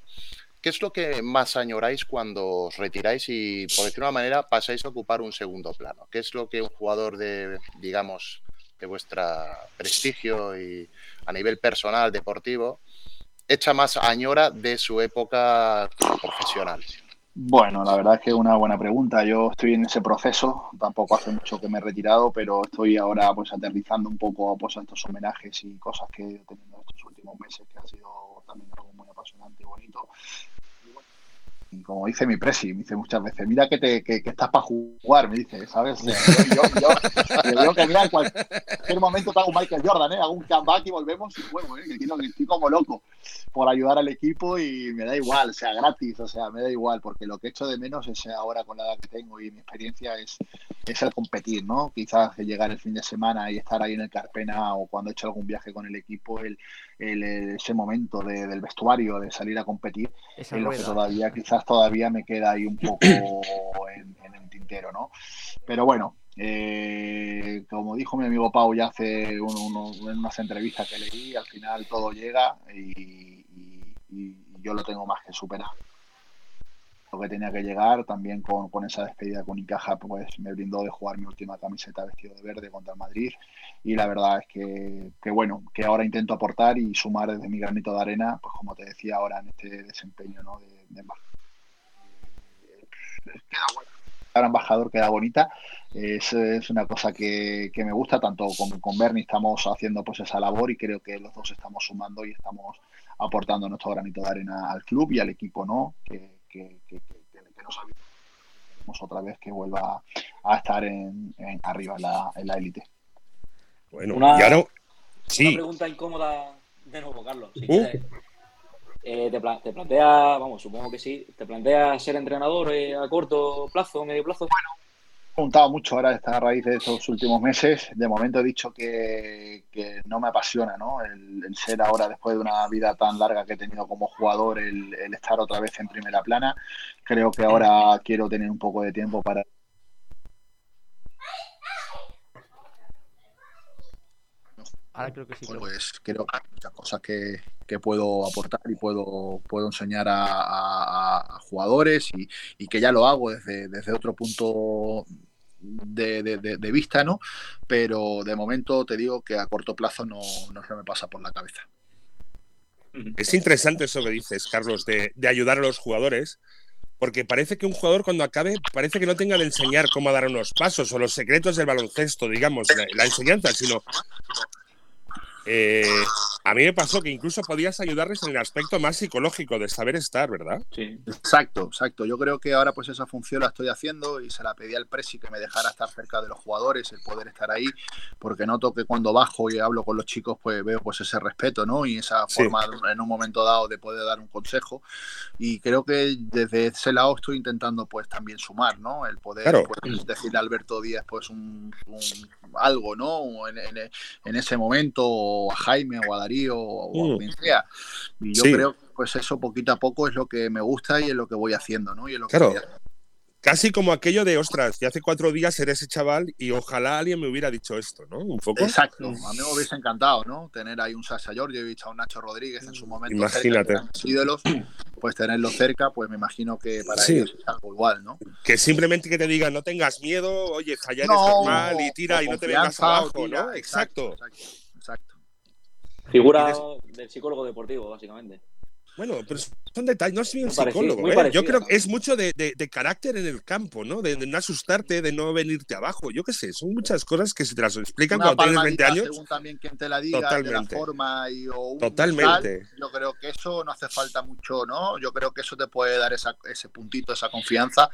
[SPEAKER 7] ¿qué es lo que más añoráis cuando os retiráis y, por decir una manera, pasáis a ocupar un segundo plano? ¿Qué es lo que un jugador de, digamos, de vuestro prestigio y a nivel personal, deportivo, echa más añora de su época profesional?
[SPEAKER 10] Bueno, la verdad es que es una buena pregunta. Yo estoy en ese proceso, tampoco hace mucho que me he retirado, pero estoy ahora pues aterrizando un poco pues, a estos homenajes y cosas que he tenido estos últimos meses, que ha sido también algo muy apasionante y bonito. Como dice mi presi, me dice muchas veces, mira que, te, que, que estás para jugar, me dice, ¿sabes? <laughs> Yo, yo, yo, yo que mira, en cualquier momento te hago un Michael Jordan, ¿eh? Hago un comeback y volvemos y juego, ¿eh? Que estoy como loco por ayudar al equipo y me da igual, sea gratis, o sea, me da igual, porque lo que echo de menos es ahora con la edad que tengo y mi experiencia es, es el competir, ¿no? Quizás llegar el fin de semana y estar ahí en el Carpena o cuando he hecho algún viaje con el equipo, el, el ese momento de, del vestuario, de salir a competir, Esa es lo que todavía quizás todavía me queda ahí un poco en, en el tintero, ¿no? Pero bueno, Eh, como dijo mi amigo Pau ya hace un- uno- en unas entrevistas que leí, al final todo llega y, y- y yo lo tengo más que superado. Lo que tenía que llegar, también con, con esa despedida con Icaja, pues me brindó de jugar mi última camiseta vestido de verde contra el Madrid. Y la verdad es que, que bueno, que ahora intento aportar y sumar desde mi granito de arena, pues como te decía ahora en este desempeño ¿no? de, de. Queda bueno. Embajador queda bonita. Es, es una cosa que, que me gusta, tanto con, con Bernie estamos haciendo pues esa labor y creo que los dos estamos sumando y estamos aportando nuestro granito de arena al club y al equipo, ¿no? Que, que, que, que, que nos otra vez que vuelva a estar en, en arriba en la, en la élite.
[SPEAKER 5] Bueno,
[SPEAKER 9] Una-
[SPEAKER 5] y ahora.
[SPEAKER 9] Una
[SPEAKER 5] Sí,
[SPEAKER 9] pregunta incómoda de nuevo, Carlos. Si
[SPEAKER 5] Uh.
[SPEAKER 9] quieres. Eh, te, pla- te plantea, vamos, supongo que sí, te plantea ser entrenador eh, a corto plazo, medio plazo.
[SPEAKER 10] he preguntado mucho ahora esta a raíz de estos últimos meses. De momento he dicho que, que no me apasiona, ¿no? El, el ser ahora, después de una vida tan larga que he tenido como jugador, el, el estar otra vez en primera plana. Creo que ahora quiero tener un poco de tiempo para
[SPEAKER 3] Ahora creo que sí. creo.
[SPEAKER 10] pues creo que hay muchas cosas que, que puedo aportar y puedo, puedo enseñar a, a- a jugadores y, y que ya lo hago desde, desde otro punto de, de- de- de vista, ¿no? Pero de momento te digo que a corto plazo no, no se me pasa por la cabeza.
[SPEAKER 5] es interesante eso que dices, Carlos, de, de ayudar a los jugadores. Porque parece que un jugador cuando acabe, parece que no tenga de enseñar cómo dar unos pasos o los secretos del baloncesto, digamos, la, la enseñanza, sino eh, a mí me pasó que incluso podías ayudarles en el aspecto más psicológico de saber estar, ¿verdad?
[SPEAKER 9] Sí.
[SPEAKER 10] Exacto, exacto. Yo creo que ahora pues esa función la estoy haciendo y se la pedí al Presi que me dejara estar cerca de los jugadores, el poder estar ahí, porque noto que cuando bajo y hablo con los chicos pues veo pues ese respeto, ¿no? Y esa
[SPEAKER 5] Sí.
[SPEAKER 10] forma en un momento dado de poder dar un consejo y creo que desde ese lado estoy intentando pues también sumar, ¿no? El poder
[SPEAKER 5] Claro.
[SPEAKER 10] pues, decirle a Alberto Díaz pues un, un- algo, ¿no? O En, en- en ese momento o a Jaime o a Darío o a
[SPEAKER 5] Mm.
[SPEAKER 10] quien sea. Y yo
[SPEAKER 5] Sí.
[SPEAKER 10] creo que pues eso poquito a poco es lo que me gusta y es lo que voy haciendo, ¿no? Y es lo que
[SPEAKER 5] Claro.
[SPEAKER 10] haciendo.
[SPEAKER 5] Casi como aquello de, ostras, que hace cuatro días eres ese chaval y ojalá alguien me hubiera dicho esto, ¿no? Un poco.
[SPEAKER 10] Exacto, a mí me hubiese encantado, ¿no? Tener ahí un Sasha Georgievich, a un Nacho Rodríguez en su momento,
[SPEAKER 5] Imagínate.
[SPEAKER 10] cerca, que ídolos, pues tenerlos cerca, pues me imagino que para
[SPEAKER 5] Sí.
[SPEAKER 10] ellos es algo igual, ¿no?
[SPEAKER 5] Que simplemente que te digan, no tengas miedo, oye, fallar
[SPEAKER 10] No,
[SPEAKER 5] es normal y tira y no te vengas abajo,
[SPEAKER 10] tira,
[SPEAKER 5] ¿no? Exacto.
[SPEAKER 10] Exacto, exacto.
[SPEAKER 9] Figura del psicólogo deportivo, básicamente.
[SPEAKER 5] Bueno, pero son detalles, no soy un
[SPEAKER 9] parecido,
[SPEAKER 5] psicólogo, ¿eh? Yo creo que es mucho de, de- de carácter en el campo, ¿no? De, de no asustarte, de no venirte abajo. Yo qué sé, son muchas cosas que se te las explican
[SPEAKER 10] Una
[SPEAKER 5] cuando tienes 20
[SPEAKER 10] palmadita
[SPEAKER 5] años.
[SPEAKER 10] según también quien te la diga, de la
[SPEAKER 5] Totalmente.
[SPEAKER 10] forma y o un
[SPEAKER 5] Totalmente.
[SPEAKER 10] tal, yo creo que eso no hace falta mucho, ¿no? Yo creo que eso te puede dar esa- ese puntito, esa confianza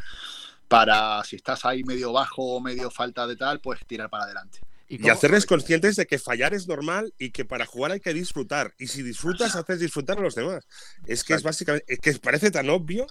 [SPEAKER 10] para si estás ahí medio bajo o medio falta de tal, pues tirar para adelante.
[SPEAKER 5] Y hacerles conscientes de que fallar es normal y que para jugar hay que disfrutar. Y si disfrutas, haces disfrutar a los demás. Es que es básicamente, es que parece tan obvio.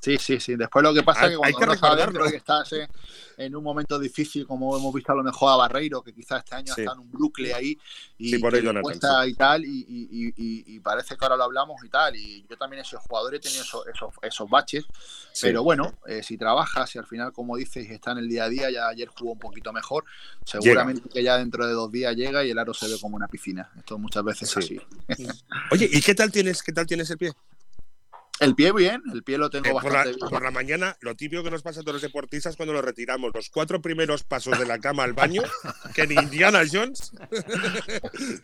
[SPEAKER 10] Sí, sí, sí. Después lo que pasa
[SPEAKER 5] Hay-
[SPEAKER 10] es que
[SPEAKER 5] hay
[SPEAKER 10] cuando
[SPEAKER 5] que
[SPEAKER 10] no
[SPEAKER 5] recordarlo.
[SPEAKER 10] dentro y estás en, en un momento difícil, como hemos visto a lo mejor a Barreiro, que quizás este año
[SPEAKER 5] Sí.
[SPEAKER 10] está en un bucle ahí y
[SPEAKER 5] Sí, por
[SPEAKER 10] que
[SPEAKER 5] Jonathan,
[SPEAKER 10] cuesta y tal, y, y- y- y- y parece que ahora lo hablamos y tal. Y yo también he sido jugador, he tenido esos, esos, esos baches,
[SPEAKER 5] Sí.
[SPEAKER 10] pero bueno, eh, si trabajas y al final, como dices, está en el día a día, ya ayer jugó un poquito mejor, seguramente que ya dentro de dos días llega y el aro se ve como una piscina. Esto muchas veces
[SPEAKER 5] Sí.
[SPEAKER 10] es así. <laughs>
[SPEAKER 5] Oye, ¿y qué tal tienes, qué tal tienes el pie?
[SPEAKER 10] El pie bien, el pie lo tengo
[SPEAKER 5] Eh, por, la,
[SPEAKER 10] bastante bien.
[SPEAKER 5] por la mañana, lo típico que nos pasa a todos los deportistas cuando nos retiramos, los cuatro primeros pasos de la cama al baño, <laughs> que ni Indiana Jones.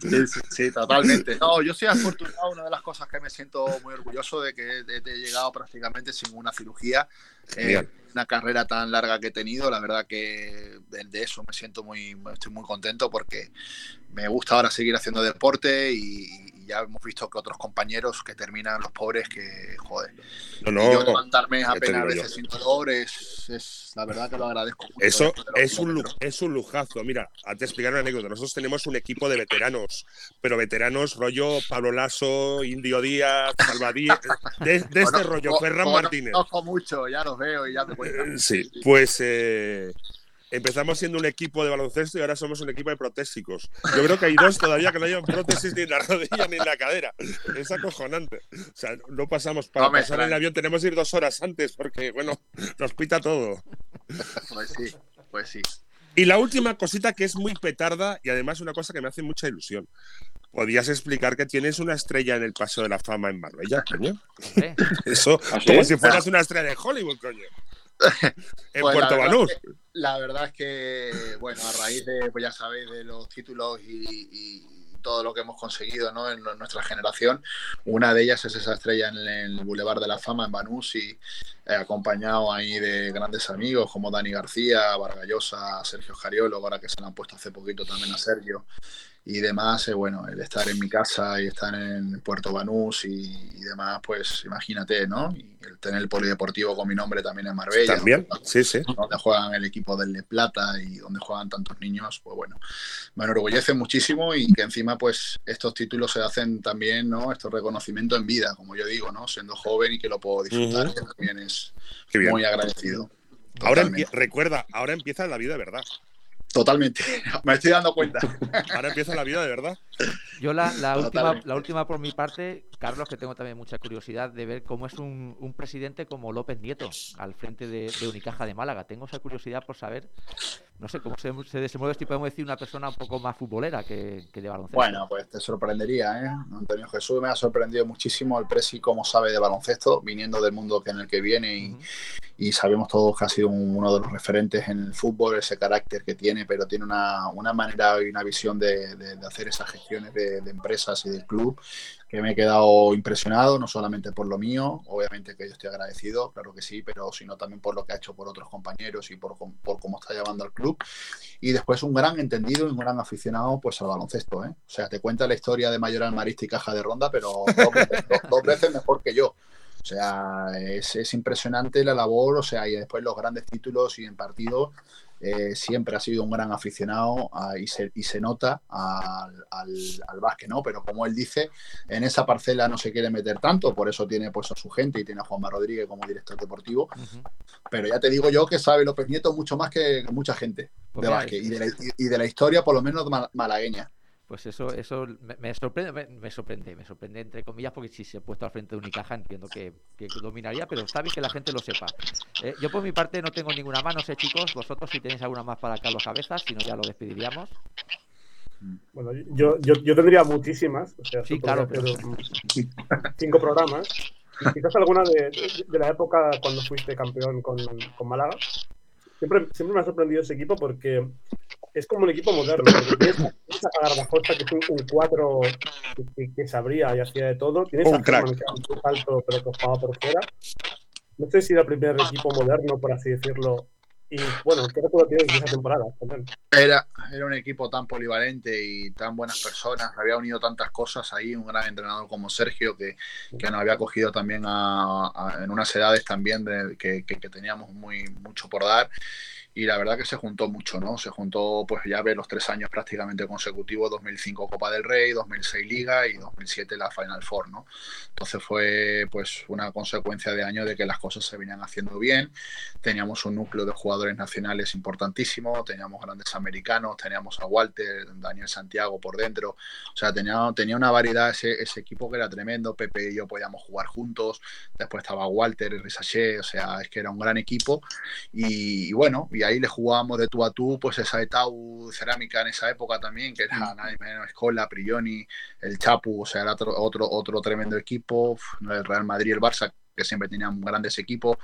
[SPEAKER 10] Sí, sí, sí, totalmente. No, yo soy afortunado. Una de las cosas que me siento muy orgulloso de que he, llegado prácticamente sin una cirugía. Eh, una carrera tan larga que he tenido, la verdad que de eso me siento muy, estoy muy contento porque me gusta ahora seguir haciendo deporte y, y ya hemos visto que otros compañeros que terminan los pobres que, joder,
[SPEAKER 5] No,
[SPEAKER 10] yo levantarme apenas a
[SPEAKER 5] yo.
[SPEAKER 10] veces sin dolor es, es la verdad que lo agradezco mucho.
[SPEAKER 5] Eso
[SPEAKER 10] de
[SPEAKER 5] es un, es un lujazo. Mira, a te explicar una anécdota. Nosotros tenemos un equipo de veteranos, pero veteranos rollo Pablo Lasso, Indio Díaz, Salvadíaz, de, de este rollo, Ferran Martínez.
[SPEAKER 10] mucho, ya los veo y ya me cuentan.
[SPEAKER 5] Eh, Sí, pues eh, empezamos siendo un equipo de baloncesto y ahora somos un equipo de protésicos. Yo creo que hay dos todavía que no llevan prótesis ni en la rodilla ni en la cadera. Es acojonante. O sea, no pasamos para
[SPEAKER 10] No
[SPEAKER 5] pasar en el avión, tenemos que ir dos horas antes porque, bueno, nos pita todo.
[SPEAKER 10] Pues sí, pues sí.
[SPEAKER 5] Y la última cosita que es muy petarda y además una cosa que me hace mucha ilusión. ¿Podías explicar que tienes una estrella en el Paseo de la Fama en Marbella, coño? <laughs> Eso,
[SPEAKER 9] ¿Ah,
[SPEAKER 5] como si fueras una estrella de Hollywood, coño. <laughs> En
[SPEAKER 10] Pues
[SPEAKER 5] Puerto Banús.
[SPEAKER 10] es que- La verdad es que, bueno, a raíz de, pues ya sabéis, de los títulos y, todo lo que hemos conseguido ¿no? en nuestra generación, una de ellas es esa estrella en el Boulevard de la Fama en Banús y eh, acompañado ahí de grandes amigos como Dani García, Vargallosa, Sergio Jariolo, ahora que se le han puesto hace poquito también a Sergio y demás, eh, bueno, el estar en mi casa y estar en Puerto Banús y, y demás, pues imagínate, ¿no? Y el tener el polideportivo con mi nombre también en Marbella.
[SPEAKER 5] También,
[SPEAKER 10] donde-
[SPEAKER 5] sí, sí.
[SPEAKER 10] donde juegan el equipo del de Plata y donde juegan tantos niños, pues bueno, me enorgullece muchísimo y que encima pues estos títulos se hacen también, ¿no? Estos reconocimientos en vida, como yo digo, ¿no? Siendo joven y que lo puedo disfrutar,
[SPEAKER 5] Ujú.
[SPEAKER 10] que también es muy agradecido.
[SPEAKER 5] Ahora
[SPEAKER 10] Totalmente.
[SPEAKER 5] recuerda, ahora empieza la vida de verdad.
[SPEAKER 10] Totalmente, <laughs> me estoy dando cuenta. <laughs>
[SPEAKER 5] Ahora empieza la vida de verdad.
[SPEAKER 3] Yo la, la última, la última por mi parte, Carlos, que tengo también mucha curiosidad de ver cómo es un, un presidente como López Nieto al frente de, de Unicaja de Málaga. Tengo esa curiosidad por saber, no sé, cómo se, se desenvuelve, si podemos decir, una persona un poco más futbolera que, que de baloncesto.
[SPEAKER 10] Bueno, pues te sorprendería, ¿eh? Antonio Jesús me ha sorprendido muchísimo el Presi cómo sabe de baloncesto, viniendo del mundo que en el que viene y, y sabemos todos que ha sido un- uno de los referentes en el fútbol, ese carácter que tiene, pero tiene una, una manera y una visión de, de- de hacer esas gestiones de, de empresas y del club que me he quedado impresionado, no solamente por lo mío, obviamente que yo estoy agradecido, claro que sí, pero sino también por lo que ha hecho por otros compañeros y por, por cómo está llevando al club. Y después un gran entendido y un gran aficionado pues al baloncesto. ¿eh? O sea, te cuenta la historia de Mayoral Marista y Caja de Ronda, pero dos veces, dos- dos veces mejor que yo. O sea, es, es impresionante la labor, o sea, y después los grandes títulos y en partido eh, siempre ha sido un gran aficionado ah, y, se, y se nota al, al, al básquet, ¿no? Pero como él dice, en esa parcela no se quiere meter tanto, por eso tiene pues a su gente y tiene a Juanma Rodríguez como director deportivo. Pero ya te digo yo que sabe López Nieto mucho más que mucha gente
[SPEAKER 3] Pues
[SPEAKER 10] de
[SPEAKER 3] mira,
[SPEAKER 10] básquet y de, la, y de la historia, por lo menos ma- malagueña.
[SPEAKER 3] Pues eso, eso me, me sorprende, me, me sorprende, me sorprende entre comillas, porque si se ha puesto al frente de Unicaja entiendo que, que dominaría, pero está bien que la gente lo sepa. Eh, yo por mi parte no tengo ninguna más, no sé chicos, vosotros si tenéis alguna más para Carlos Cabezas, si no ya lo despediríamos.
[SPEAKER 6] Bueno, yo, yo, yo tendría muchísimas. O sea,
[SPEAKER 3] Sí, claro,
[SPEAKER 6] mm, cinco programas. Quizás alguna de, de- de la época cuando fuiste campeón con, con Málaga. Siempre, siempre me ha sorprendido ese equipo porque es como un equipo moderno. Tienes a- Garbajosa, que es un, un cuatro que, que- sabría y hacía de todo. Tienes
[SPEAKER 5] Un
[SPEAKER 6] a
[SPEAKER 5] crack.
[SPEAKER 6] Que era un alto, pero que jugaba por fuera. No sé si era el primer equipo moderno, por así decirlo. Y bueno, ¿qué recuerdo tienes de esa temporada?
[SPEAKER 10] Era, era un equipo tan polivalente y tan buenas personas, había unido tantas cosas ahí, un gran entrenador como Sergio, que, que nos había cogido también a- a- en unas edades también de, que, que- que teníamos muy mucho por dar. Y la verdad que se juntó mucho, ¿no? Se juntó, pues ya ve los tres años prácticamente consecutivos, 2005 Copa del Rey, 2006 Liga y 2007 la Final Four, ¿no? Entonces fue pues una consecuencia de año de que las cosas se venían haciendo bien. Teníamos un núcleo de jugadores nacionales importantísimo, teníamos grandes americanos, teníamos a Walter, Daniel Santiago por dentro. O sea, tenía, tenía una variedad ese, equipo que era tremendo. Pepe y yo podíamos jugar juntos. Después estaba Walter Risaché, o sea, es que era un gran equipo. Y, y bueno, y ahí le jugábamos de tú a tú, pues esa Etau cerámica en esa época también, que era nadie menos Escola, Prioni, el Chapu, o sea, era otro, otro, otro tremendo equipo, el Real Madrid, el Barça, que siempre tenían grandes equipos,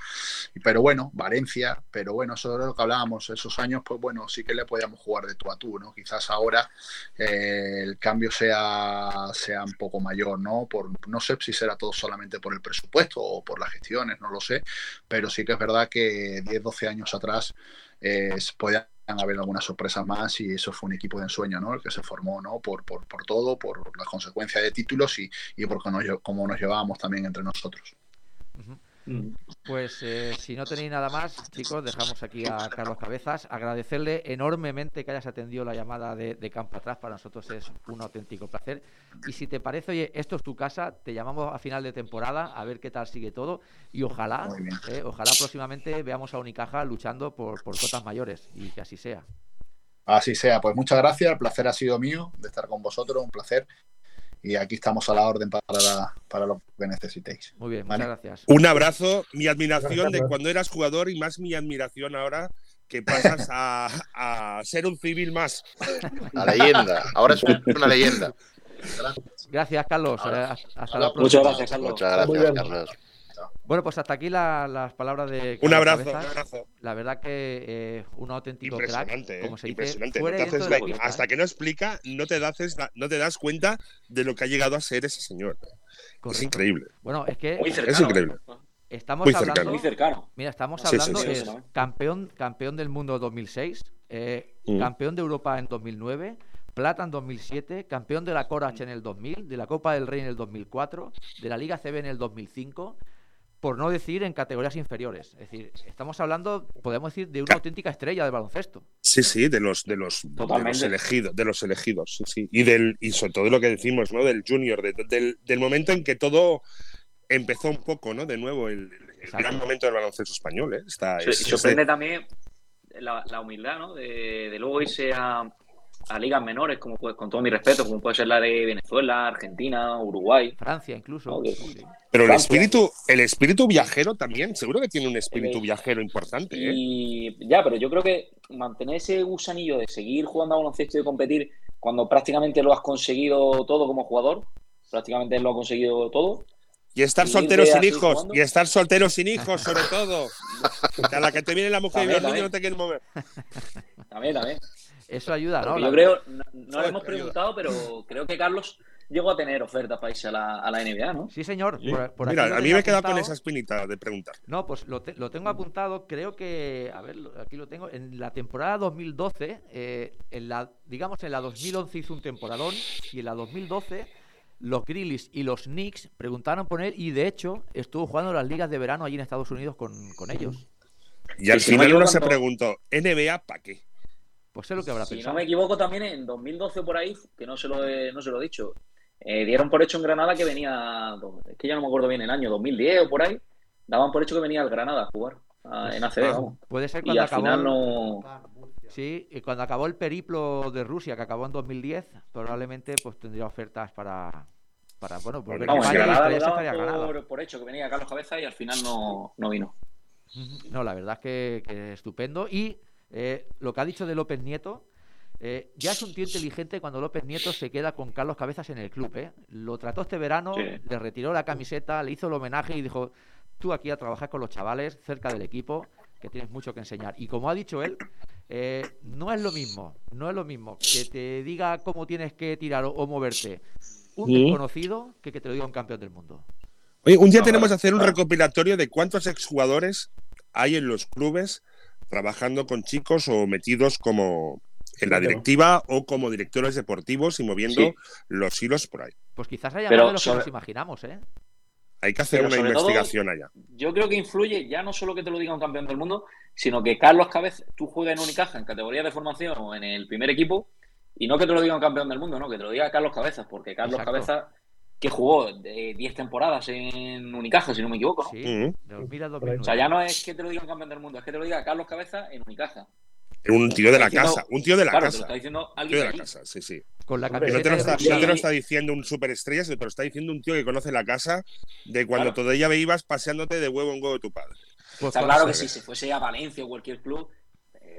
[SPEAKER 10] y- pero bueno, Valencia, pero bueno, eso es lo que hablábamos, esos años, pues bueno, sí que le podíamos jugar de tú a tú, ¿no? Quizás ahora eh, el cambio sea, sea un poco mayor, ¿no? Por, no sé si será todo solamente por el presupuesto o por las gestiones, no lo sé, pero sí que es verdad que 10, 12 años atrás eh, podían haber algunas sorpresas más y eso fue un equipo de ensueño, ¿no? El que se formó, ¿no? Por, por, por todo, por las consecuencias de títulos y, y por cómo nos, cómo nos llevábamos también entre nosotros.
[SPEAKER 9] Mm.
[SPEAKER 3] Pues eh, si no tenéis nada más, chicos, dejamos aquí a Carlos Cabezas. Agradecerle enormemente que hayas atendido la llamada de, de Campo Atrás. Para nosotros es un auténtico placer. Y si te parece, oye, esto es tu casa, te llamamos a final de temporada a ver qué tal sigue todo. Y ojalá, eh, ojalá próximamente veamos a Unicaja luchando por, por cotas mayores y que así sea.
[SPEAKER 10] Así sea, pues muchas gracias, el placer ha sido mío de estar con vosotros, un placer. Y aquí estamos a la orden para, para lo que necesitéis.
[SPEAKER 3] Muy bien,
[SPEAKER 10] Vale.
[SPEAKER 3] muchas gracias.
[SPEAKER 5] Un abrazo, mi admiración
[SPEAKER 6] Gracias,
[SPEAKER 5] de
[SPEAKER 6] Carlos.
[SPEAKER 5] cuando eras jugador y más mi admiración ahora que pasas a, a ser un civil más.
[SPEAKER 7] La leyenda. Ahora es una leyenda.
[SPEAKER 3] Gracias, Carlos.
[SPEAKER 7] Ahora-
[SPEAKER 3] Hasta
[SPEAKER 7] ahora-
[SPEAKER 3] la próxima.
[SPEAKER 9] Muchas gracias, Carlos.
[SPEAKER 7] Muchas gracias,
[SPEAKER 6] bien.
[SPEAKER 3] Bueno, pues hasta aquí la- las palabras de
[SPEAKER 5] Un abrazo, un abrazo.
[SPEAKER 3] La verdad que eh, un auténtico crack,
[SPEAKER 5] Impresionante, ¿eh?
[SPEAKER 3] como se dice,
[SPEAKER 5] Impresionante. No
[SPEAKER 3] fuera
[SPEAKER 5] te haces
[SPEAKER 3] la
[SPEAKER 5] la- hasta
[SPEAKER 3] ¿eh?
[SPEAKER 5] que no explica, no te, das, no te das cuenta de lo que ha llegado a ser ese señor. Es
[SPEAKER 3] Correcto.
[SPEAKER 5] increíble.
[SPEAKER 3] Bueno, es que
[SPEAKER 9] Muy cercano.
[SPEAKER 5] Es increíble.
[SPEAKER 9] ¿eh?
[SPEAKER 3] estamos
[SPEAKER 5] muy
[SPEAKER 3] hablando...
[SPEAKER 5] cercano.
[SPEAKER 9] Muy cercano.
[SPEAKER 3] Mira, estamos
[SPEAKER 5] Sí, sí,
[SPEAKER 3] hablando
[SPEAKER 5] sí,
[SPEAKER 3] que
[SPEAKER 9] sí,
[SPEAKER 3] es
[SPEAKER 9] sí.
[SPEAKER 3] campeón, campeón del mundo 2006, eh,
[SPEAKER 5] Mm.
[SPEAKER 3] campeón de Europa en 2009, plata en 2007, campeón de la Corach en el 2000, de la Copa del Rey en el 2004, de la Liga CB en el 2005, por no decir en categorías inferiores. Es decir, estamos hablando, podemos decir, de una
[SPEAKER 5] Ca-
[SPEAKER 3] auténtica estrella del baloncesto.
[SPEAKER 5] Sí, sí, de los, de los, de
[SPEAKER 9] Totalmente.
[SPEAKER 5] los elegidos, de los elegidos, sí, sí. Y del, y sobre todo lo que decimos, ¿no? Del junior, de- del, del momento en que todo empezó un poco, ¿no? De nuevo, el, gran momento del baloncesto español, ¿eh? Está, es- es
[SPEAKER 9] sorprende
[SPEAKER 5] de-
[SPEAKER 9] también la, la humildad, ¿no? De, de luego irse a, a ligas menores, como puede- con todo mi respeto, como puede ser la de Venezuela, Argentina, Uruguay.
[SPEAKER 3] Francia incluso. Sí.
[SPEAKER 5] Pero el espíritu, el espíritu viajero también, seguro que tiene un espíritu
[SPEAKER 9] El-
[SPEAKER 5] viajero importante, ¿eh?
[SPEAKER 9] Y ya, pero yo creo que mantener ese gusanillo de seguir jugando a baloncesto y de competir cuando prácticamente lo has conseguido todo como jugador, prácticamente lo has conseguido todo.
[SPEAKER 5] Y estar soltero sin hijos.
[SPEAKER 9] jugando.
[SPEAKER 5] Y estar soltero sin hijos, sobre todo. <laughs> A la que te viene la mujer y los niños
[SPEAKER 9] también.
[SPEAKER 5] no te quieren mover.
[SPEAKER 9] También, también.
[SPEAKER 3] Eso ayuda, ¿no? La-
[SPEAKER 9] yo creo, no, no lo hemos
[SPEAKER 5] ayuda.
[SPEAKER 9] preguntado, pero creo que Carlos llegó a tener ofertas para irse a la, a la NBA, ¿no?
[SPEAKER 3] Sí, señor.
[SPEAKER 5] Sí.
[SPEAKER 3] Por- por aquí
[SPEAKER 5] Mira, a mí me queda con esa espinita de preguntar.
[SPEAKER 3] No, pues lo, te- lo tengo apuntado. Creo que, a ver, aquí lo tengo. En la temporada 2012, eh, en la, digamos en la 2011 hizo un temporadón y en la 2012 los Grizzlies y los Knicks preguntaron por él y de hecho estuvo jugando las ligas de verano allí en Estados Unidos con, con ellos.
[SPEAKER 5] Y al final uno se preguntó, ¿NBA para qué?
[SPEAKER 3] Pues sé lo que habrá
[SPEAKER 9] Si no
[SPEAKER 3] pensado.
[SPEAKER 9] me equivoco, también en 2012 por ahí, que no se lo he, no se lo he dicho, eh, dieron por hecho en Granada que venía, es que ya no me acuerdo bien el año, 2010 o por ahí, daban por hecho que venía al Granada a jugar a- en ACB, vamos.
[SPEAKER 3] Puede ser
[SPEAKER 9] Y
[SPEAKER 3] cuando
[SPEAKER 9] al
[SPEAKER 3] acabó.
[SPEAKER 9] final no...
[SPEAKER 3] Sí, y cuando acabó el periplo de Rusia, que acabó en 2010, probablemente pues tendría ofertas para, para bueno, volver a
[SPEAKER 9] Vamos, en
[SPEAKER 3] y
[SPEAKER 9] Granada daban por, por hecho que venía Carlos Cabeza y al final no, no vino.
[SPEAKER 3] No, la verdad es que, que estupendo. Y eh, lo que ha dicho de López Nieto, eh, ya es un tío inteligente cuando López Nieto se queda con Carlos Cabezas en el club. ¿eh? Lo trató este verano,
[SPEAKER 9] Sí.
[SPEAKER 3] le retiró la camiseta, le hizo el homenaje y dijo, tú aquí a trabajar con los chavales, cerca del equipo, que tienes mucho que enseñar. Y como ha dicho él, eh, no es lo mismo, no es lo mismo que te diga cómo tienes que tirar o, o moverte un
[SPEAKER 5] Sí.
[SPEAKER 3] desconocido que que te lo diga un campeón del mundo.
[SPEAKER 5] Oye, un día
[SPEAKER 9] No,
[SPEAKER 5] tenemos que hacer un recopilatorio de cuántos exjugadores hay en los clubes trabajando con chicos o metidos como en la
[SPEAKER 6] Claro.
[SPEAKER 5] directiva o como directores deportivos y moviendo
[SPEAKER 9] Sí.
[SPEAKER 5] los hilos por ahí.
[SPEAKER 3] Pues quizás haya
[SPEAKER 9] Pero
[SPEAKER 3] más de lo que
[SPEAKER 9] sobre-
[SPEAKER 3] nos imaginamos, ¿eh?
[SPEAKER 5] Hay que hacer
[SPEAKER 9] Pero
[SPEAKER 5] una
[SPEAKER 9] todo-
[SPEAKER 5] investigación allá.
[SPEAKER 9] Yo creo que influye ya no solo que te lo diga un campeón del mundo, sino que Carlos Cabeza, tú juegas en Unicaja en categoría de formación o en el primer equipo, y no que te lo diga un campeón del mundo, no, que te lo diga Carlos Cabezas, porque Carlos
[SPEAKER 3] Exacto.
[SPEAKER 9] Cabeza, que jugó de 10 temporadas en Unicaja, si no me equivoco, ¿no?
[SPEAKER 3] Sí,
[SPEAKER 5] Ujú.
[SPEAKER 3] de 2000 a
[SPEAKER 9] O
[SPEAKER 3] 2009.
[SPEAKER 9] sea, ya no es que te lo diga un campeón del mundo, es que te lo diga Carlos Cabeza en Unicaja.
[SPEAKER 5] Un tío de la
[SPEAKER 9] diciendo-
[SPEAKER 5] casa, un tío de la
[SPEAKER 9] claro, te lo
[SPEAKER 5] casa.
[SPEAKER 9] está diciendo
[SPEAKER 5] Un
[SPEAKER 9] alguien
[SPEAKER 5] tío de la casa, sí, sí.
[SPEAKER 3] Con la
[SPEAKER 6] Hombre,
[SPEAKER 5] no te, lo está,
[SPEAKER 3] de
[SPEAKER 5] no te lo
[SPEAKER 9] Sí.
[SPEAKER 5] está diciendo un superestrella, te lo está diciendo un tío que conoce la casa de cuando
[SPEAKER 9] Claro.
[SPEAKER 5] todavía ibas paseándote de huevo en huevo de tu padre.
[SPEAKER 3] Pues
[SPEAKER 9] Está claro que si se fuese a Valencia o cualquier club, eh,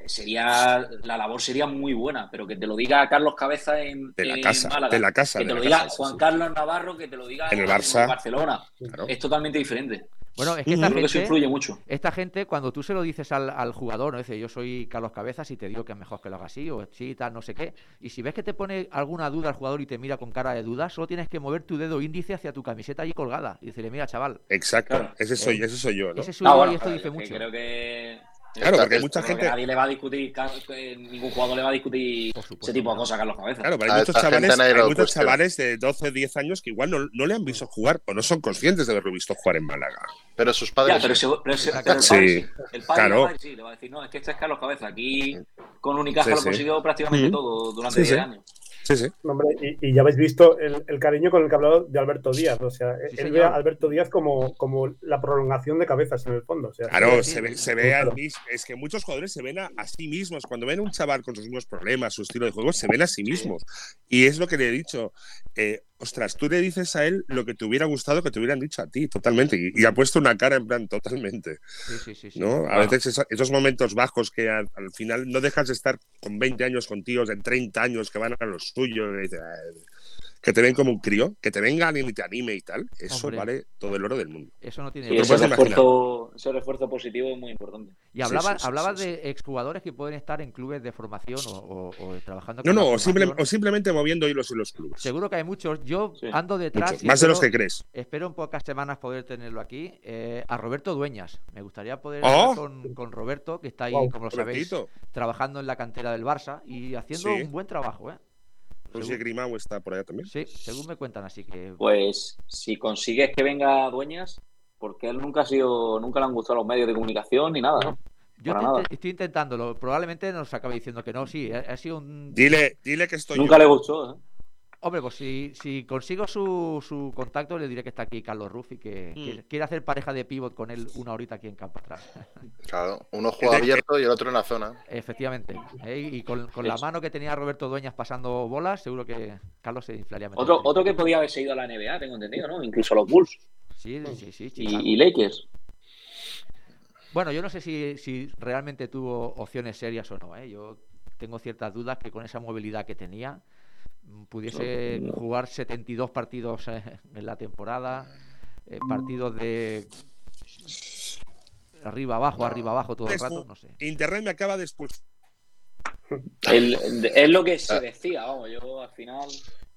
[SPEAKER 9] sería la labor sería muy buena, pero que te lo diga Carlos Cabeza en,
[SPEAKER 5] De la
[SPEAKER 9] en
[SPEAKER 5] casa,
[SPEAKER 9] Málaga,
[SPEAKER 5] de la casa.
[SPEAKER 9] que
[SPEAKER 5] de
[SPEAKER 9] te
[SPEAKER 5] la
[SPEAKER 9] lo diga
[SPEAKER 5] casa,
[SPEAKER 9] Juan
[SPEAKER 5] sí.
[SPEAKER 9] Carlos Navarro, que te lo diga
[SPEAKER 5] En el Barça.
[SPEAKER 9] Barcelona,
[SPEAKER 5] Claro.
[SPEAKER 9] es totalmente diferente.
[SPEAKER 3] Bueno, es que esta
[SPEAKER 9] Creo que eso
[SPEAKER 3] gente,
[SPEAKER 9] influye mucho.
[SPEAKER 3] esta gente, cuando tú se lo dices al, al jugador, ¿no? Dice, yo soy Carlos Cabezas y te digo que es mejor que lo haga así, o sí, tal, no sé qué. Y si ves que te pone alguna duda al jugador y te mira con cara de duda, solo tienes que mover tu dedo índice hacia tu camiseta allí colgada. Y decirle, mira, chaval,
[SPEAKER 5] Exacto,
[SPEAKER 9] Claro.
[SPEAKER 5] ese soy, ese soy yo, ¿no?
[SPEAKER 3] ese soy yo
[SPEAKER 9] bueno,
[SPEAKER 3] y esto dice mucho.
[SPEAKER 9] Creo que
[SPEAKER 5] Claro, porque hay mucha gente.
[SPEAKER 9] nadie le va a discutir, ningún jugador le va a discutir ese tipo de cosas a Carlos Cabeza.
[SPEAKER 5] Claro, pero
[SPEAKER 7] A
[SPEAKER 5] hay muchos
[SPEAKER 7] esta gente
[SPEAKER 5] chavales, hay muchos chavales de 12, 10 años que igual no, no le han visto jugar o no son conscientes de haberlo visto jugar en Málaga.
[SPEAKER 7] Pero sus
[SPEAKER 9] Ya,
[SPEAKER 7] padres.
[SPEAKER 9] pero,
[SPEAKER 7] sí.
[SPEAKER 9] pero
[SPEAKER 3] Exacto.
[SPEAKER 9] pero el padre
[SPEAKER 5] Sí,
[SPEAKER 9] sí. El padre,
[SPEAKER 5] claro.
[SPEAKER 9] le va a decir, le va a decir, no, es que este es Carlos Cabeza. Aquí con Unicaja
[SPEAKER 5] Sí,
[SPEAKER 9] lo
[SPEAKER 5] sí.
[SPEAKER 9] consiguió prácticamente
[SPEAKER 5] Mm.
[SPEAKER 9] todo durante
[SPEAKER 5] Sí,
[SPEAKER 9] 10
[SPEAKER 5] sí.
[SPEAKER 9] años.
[SPEAKER 5] Sí, sí.
[SPEAKER 6] Hombre, y, y ya habéis visto el, el cariño con el que ha hablado de Alberto Díaz. O sea,
[SPEAKER 3] Sí,
[SPEAKER 6] él
[SPEAKER 3] señor.
[SPEAKER 6] ve a Alberto Díaz como, como la prolongación de cabezas en el fondo. O sea,
[SPEAKER 5] Claro,
[SPEAKER 3] sí,
[SPEAKER 5] se ve,
[SPEAKER 3] sí,
[SPEAKER 5] se ve mis- Es que muchos jugadores se ven a, a sí mismos. Cuando ven a un chaval con sus mismos problemas, su estilo de juego, se ven a sí mismos. Y es lo que le he dicho. eh, ostras, tú le dices a él lo que te hubiera gustado que te hubieran dicho a ti, totalmente. Y, y ha puesto una cara en plan, totalmente.
[SPEAKER 3] Sí, sí, sí. sí.
[SPEAKER 5] ¿no? A veces esa- esos momentos bajos que al, al final no dejas de estar con 20 años con tíos de 30 años que van a lo suyo, y dices, que te ven como un crío, que te venga alguien y te anime y tal, eso
[SPEAKER 3] Hombre.
[SPEAKER 5] vale todo el oro del mundo.
[SPEAKER 3] Eso no tiene
[SPEAKER 9] Sí, ese refuerzo, ese refuerzo positivo es muy importante.
[SPEAKER 3] Y
[SPEAKER 5] Sí,
[SPEAKER 3] hablabas,
[SPEAKER 5] sí, sí,
[SPEAKER 3] hablabas
[SPEAKER 5] sí,
[SPEAKER 3] de exjugadores que pueden estar en clubes de formación o, o- o trabajando
[SPEAKER 5] No, no, o, simple-
[SPEAKER 3] formación.
[SPEAKER 5] o simplemente moviendo hilos en los clubes.
[SPEAKER 3] Seguro que hay muchos. Yo
[SPEAKER 9] Sí.
[SPEAKER 3] ando detrás.
[SPEAKER 5] Muchos,
[SPEAKER 3] y
[SPEAKER 5] más de los
[SPEAKER 3] espero-
[SPEAKER 5] que crees.
[SPEAKER 3] Espero en pocas semanas poder tenerlo aquí. eh, a Roberto Dueñas. Me gustaría poder
[SPEAKER 5] ¡Oh!
[SPEAKER 3] hablar con, con Roberto, que está ahí, como lo sabéis, trabajando en la cantera del Barça y haciendo
[SPEAKER 5] Sí.
[SPEAKER 3] un buen trabajo. ¿eh? Según-
[SPEAKER 5] Grimau está por allá también.
[SPEAKER 3] Sí, según me cuentan, así que.
[SPEAKER 9] Pues si consigues que venga Dueñas, porque él nunca ha sido, nunca le han gustado los medios de comunicación ni nada, ¿no?
[SPEAKER 3] Yo
[SPEAKER 9] para
[SPEAKER 3] estoy,
[SPEAKER 9] nada.
[SPEAKER 3] inte- estoy intentándolo. Probablemente nos acabe diciendo que no. Sí, ha, ha sido un.
[SPEAKER 5] Dile, dile que estoy
[SPEAKER 9] Nunca
[SPEAKER 5] yo.
[SPEAKER 9] le gustó, ¿eh?
[SPEAKER 3] Hombre, pues si, si consigo su, su contacto, le diré que está aquí Carlos Ruff y que,
[SPEAKER 5] Mm.
[SPEAKER 3] que quiere hacer pareja de pivot con él una horita aquí en campo atrás. <laughs>
[SPEAKER 7] Claro, uno juega abierto y el otro en la zona.
[SPEAKER 3] Efectivamente. ¿eh? Y con, con la mano que tenía Roberto Dueñas pasando bolas, seguro que Carlos se inflaría. meter
[SPEAKER 9] Otro, que podía haberse ido a la NBA, tengo entendido, ¿no? Incluso los Bulls
[SPEAKER 3] Sí, sí, sí. Chicago.
[SPEAKER 9] y, y Lakers.
[SPEAKER 3] Bueno, yo no sé si, si realmente tuvo opciones serias o no. ¿eh? Yo tengo ciertas dudas que con esa movilidad que tenía pudiese jugar 72 partidos eh, en la temporada, eh, partidos de arriba abajo, arriba abajo todo el rato, no sé.
[SPEAKER 5] Internet me acaba de expulsar.
[SPEAKER 9] Es lo que se decía, vamos, yo al final,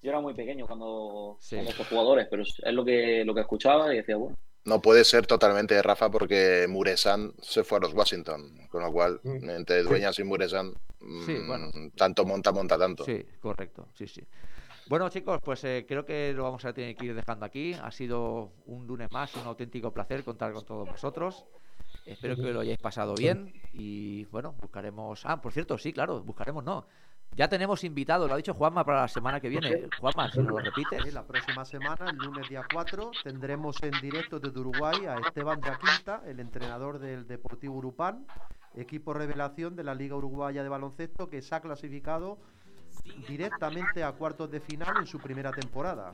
[SPEAKER 9] yo era muy pequeño cuando,
[SPEAKER 3] Sí.
[SPEAKER 9] cuando estos jugadores, pero es lo que, lo que escuchaba y decía, bueno,
[SPEAKER 7] No puede ser totalmente Rafa porque Muresan se fue a los Washington, con lo cual
[SPEAKER 6] Mm.
[SPEAKER 7] entre Dueñas y Muresan
[SPEAKER 3] Sí,
[SPEAKER 7] mm,
[SPEAKER 3] bueno.
[SPEAKER 7] tanto monta, monta tanto.
[SPEAKER 3] Sí, correcto, sí, sí. Bueno, chicos, pues eh, creo que lo vamos a tener que ir dejando aquí. Ha sido un lunes más, un auténtico placer contar con todos vosotros. Espero que lo hayáis pasado bien y bueno, buscaremos. Ah, por cierto, sí, claro, buscaremos no. Ya tenemos invitado, lo ha dicho Juanma para la semana que viene. Juanma, si nos lo repites.
[SPEAKER 4] La próxima semana, el lunes día 4, tendremos en directo desde Uruguay a Esteban de Aquinta, el entrenador del Deportivo Urupán, equipo revelación de la Liga Uruguaya de Baloncesto que se ha clasificado directamente a cuartos de final en su primera temporada.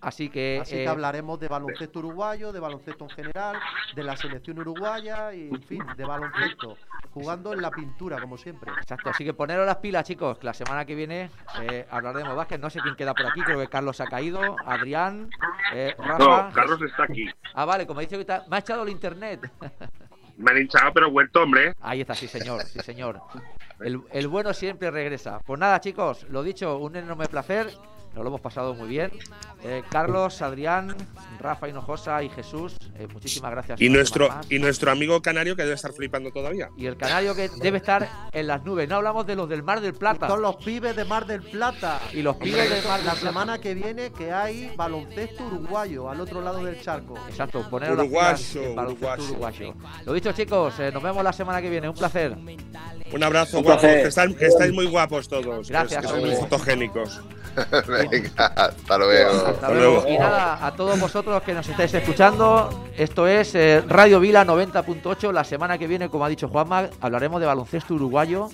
[SPEAKER 3] Así que,
[SPEAKER 4] Así
[SPEAKER 3] eh,
[SPEAKER 4] que hablaremos de baloncesto uruguayo, de baloncesto en general, de la selección uruguaya y, en fin, de baloncesto, jugando en la pintura, como siempre.
[SPEAKER 3] Exacto, así que poneros las pilas, chicos, que la semana que viene eh, hablaremos básquet. No sé quién queda por aquí, creo que Carlos ha caído, Adrián, eh, Rafa.
[SPEAKER 5] No, Carlos está aquí.
[SPEAKER 3] Ah, vale, como dice que está- me ha echado el internet. <laughs>
[SPEAKER 5] Me han hinchado, pero vuelto, hombre.
[SPEAKER 3] Ahí está, sí señor, sí señor. <laughs> El, el bueno siempre regresa. Pues nada, chicos, lo dicho, un enorme placer. Nos lo hemos pasado muy bien. Eh, Carlos, Adrián, Rafa Hinojosa y Jesús, eh, muchísimas gracias.
[SPEAKER 5] Y nuestro, y nuestro amigo canario que debe estar flipando todavía.
[SPEAKER 3] Y el canario que debe estar en las nubes. No hablamos de los del Mar del Plata.
[SPEAKER 4] Son los pibes de Mar del Plata.
[SPEAKER 3] Y los pibes del Mar del
[SPEAKER 4] La
[SPEAKER 3] Plata.
[SPEAKER 4] semana que viene que hay baloncesto uruguayo al otro lado del charco.
[SPEAKER 3] Exacto, poneros las
[SPEAKER 5] Uruguayo,
[SPEAKER 3] baloncesto
[SPEAKER 5] uruguayo.
[SPEAKER 3] uruguayo. Lo dicho, chicos, eh, nos vemos la semana que viene. Un placer.
[SPEAKER 5] Un abrazo,
[SPEAKER 9] Un
[SPEAKER 5] guapos.
[SPEAKER 9] placer.
[SPEAKER 5] Que, que estáis muy guapos todos. que-
[SPEAKER 3] Gracias,
[SPEAKER 5] que son muy fotogénicos. <laughs>
[SPEAKER 7] Venga, hasta luego.
[SPEAKER 3] Hasta
[SPEAKER 5] Hasta
[SPEAKER 3] luego.
[SPEAKER 5] luego.
[SPEAKER 3] Y nada, a todos vosotros que nos estáis escuchando, esto es eh, Radio Vila 90.8. La semana que viene, como ha dicho Juanma, hablaremos de baloncesto uruguayo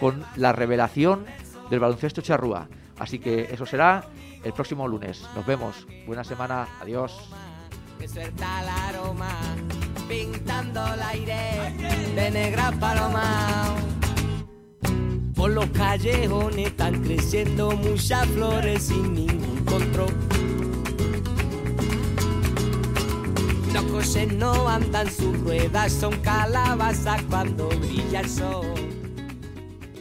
[SPEAKER 3] con la revelación del baloncesto charrúa. Así que eso será el próximo lunes. Nos vemos. Buena semana. Adiós.
[SPEAKER 2] que suelta el aroma, pintando el aire de negra paloma. Por los callejones están creciendo muchas flores sin ningún control. Los coches no andan sus ruedas, son calabazas cuando brilla el sol.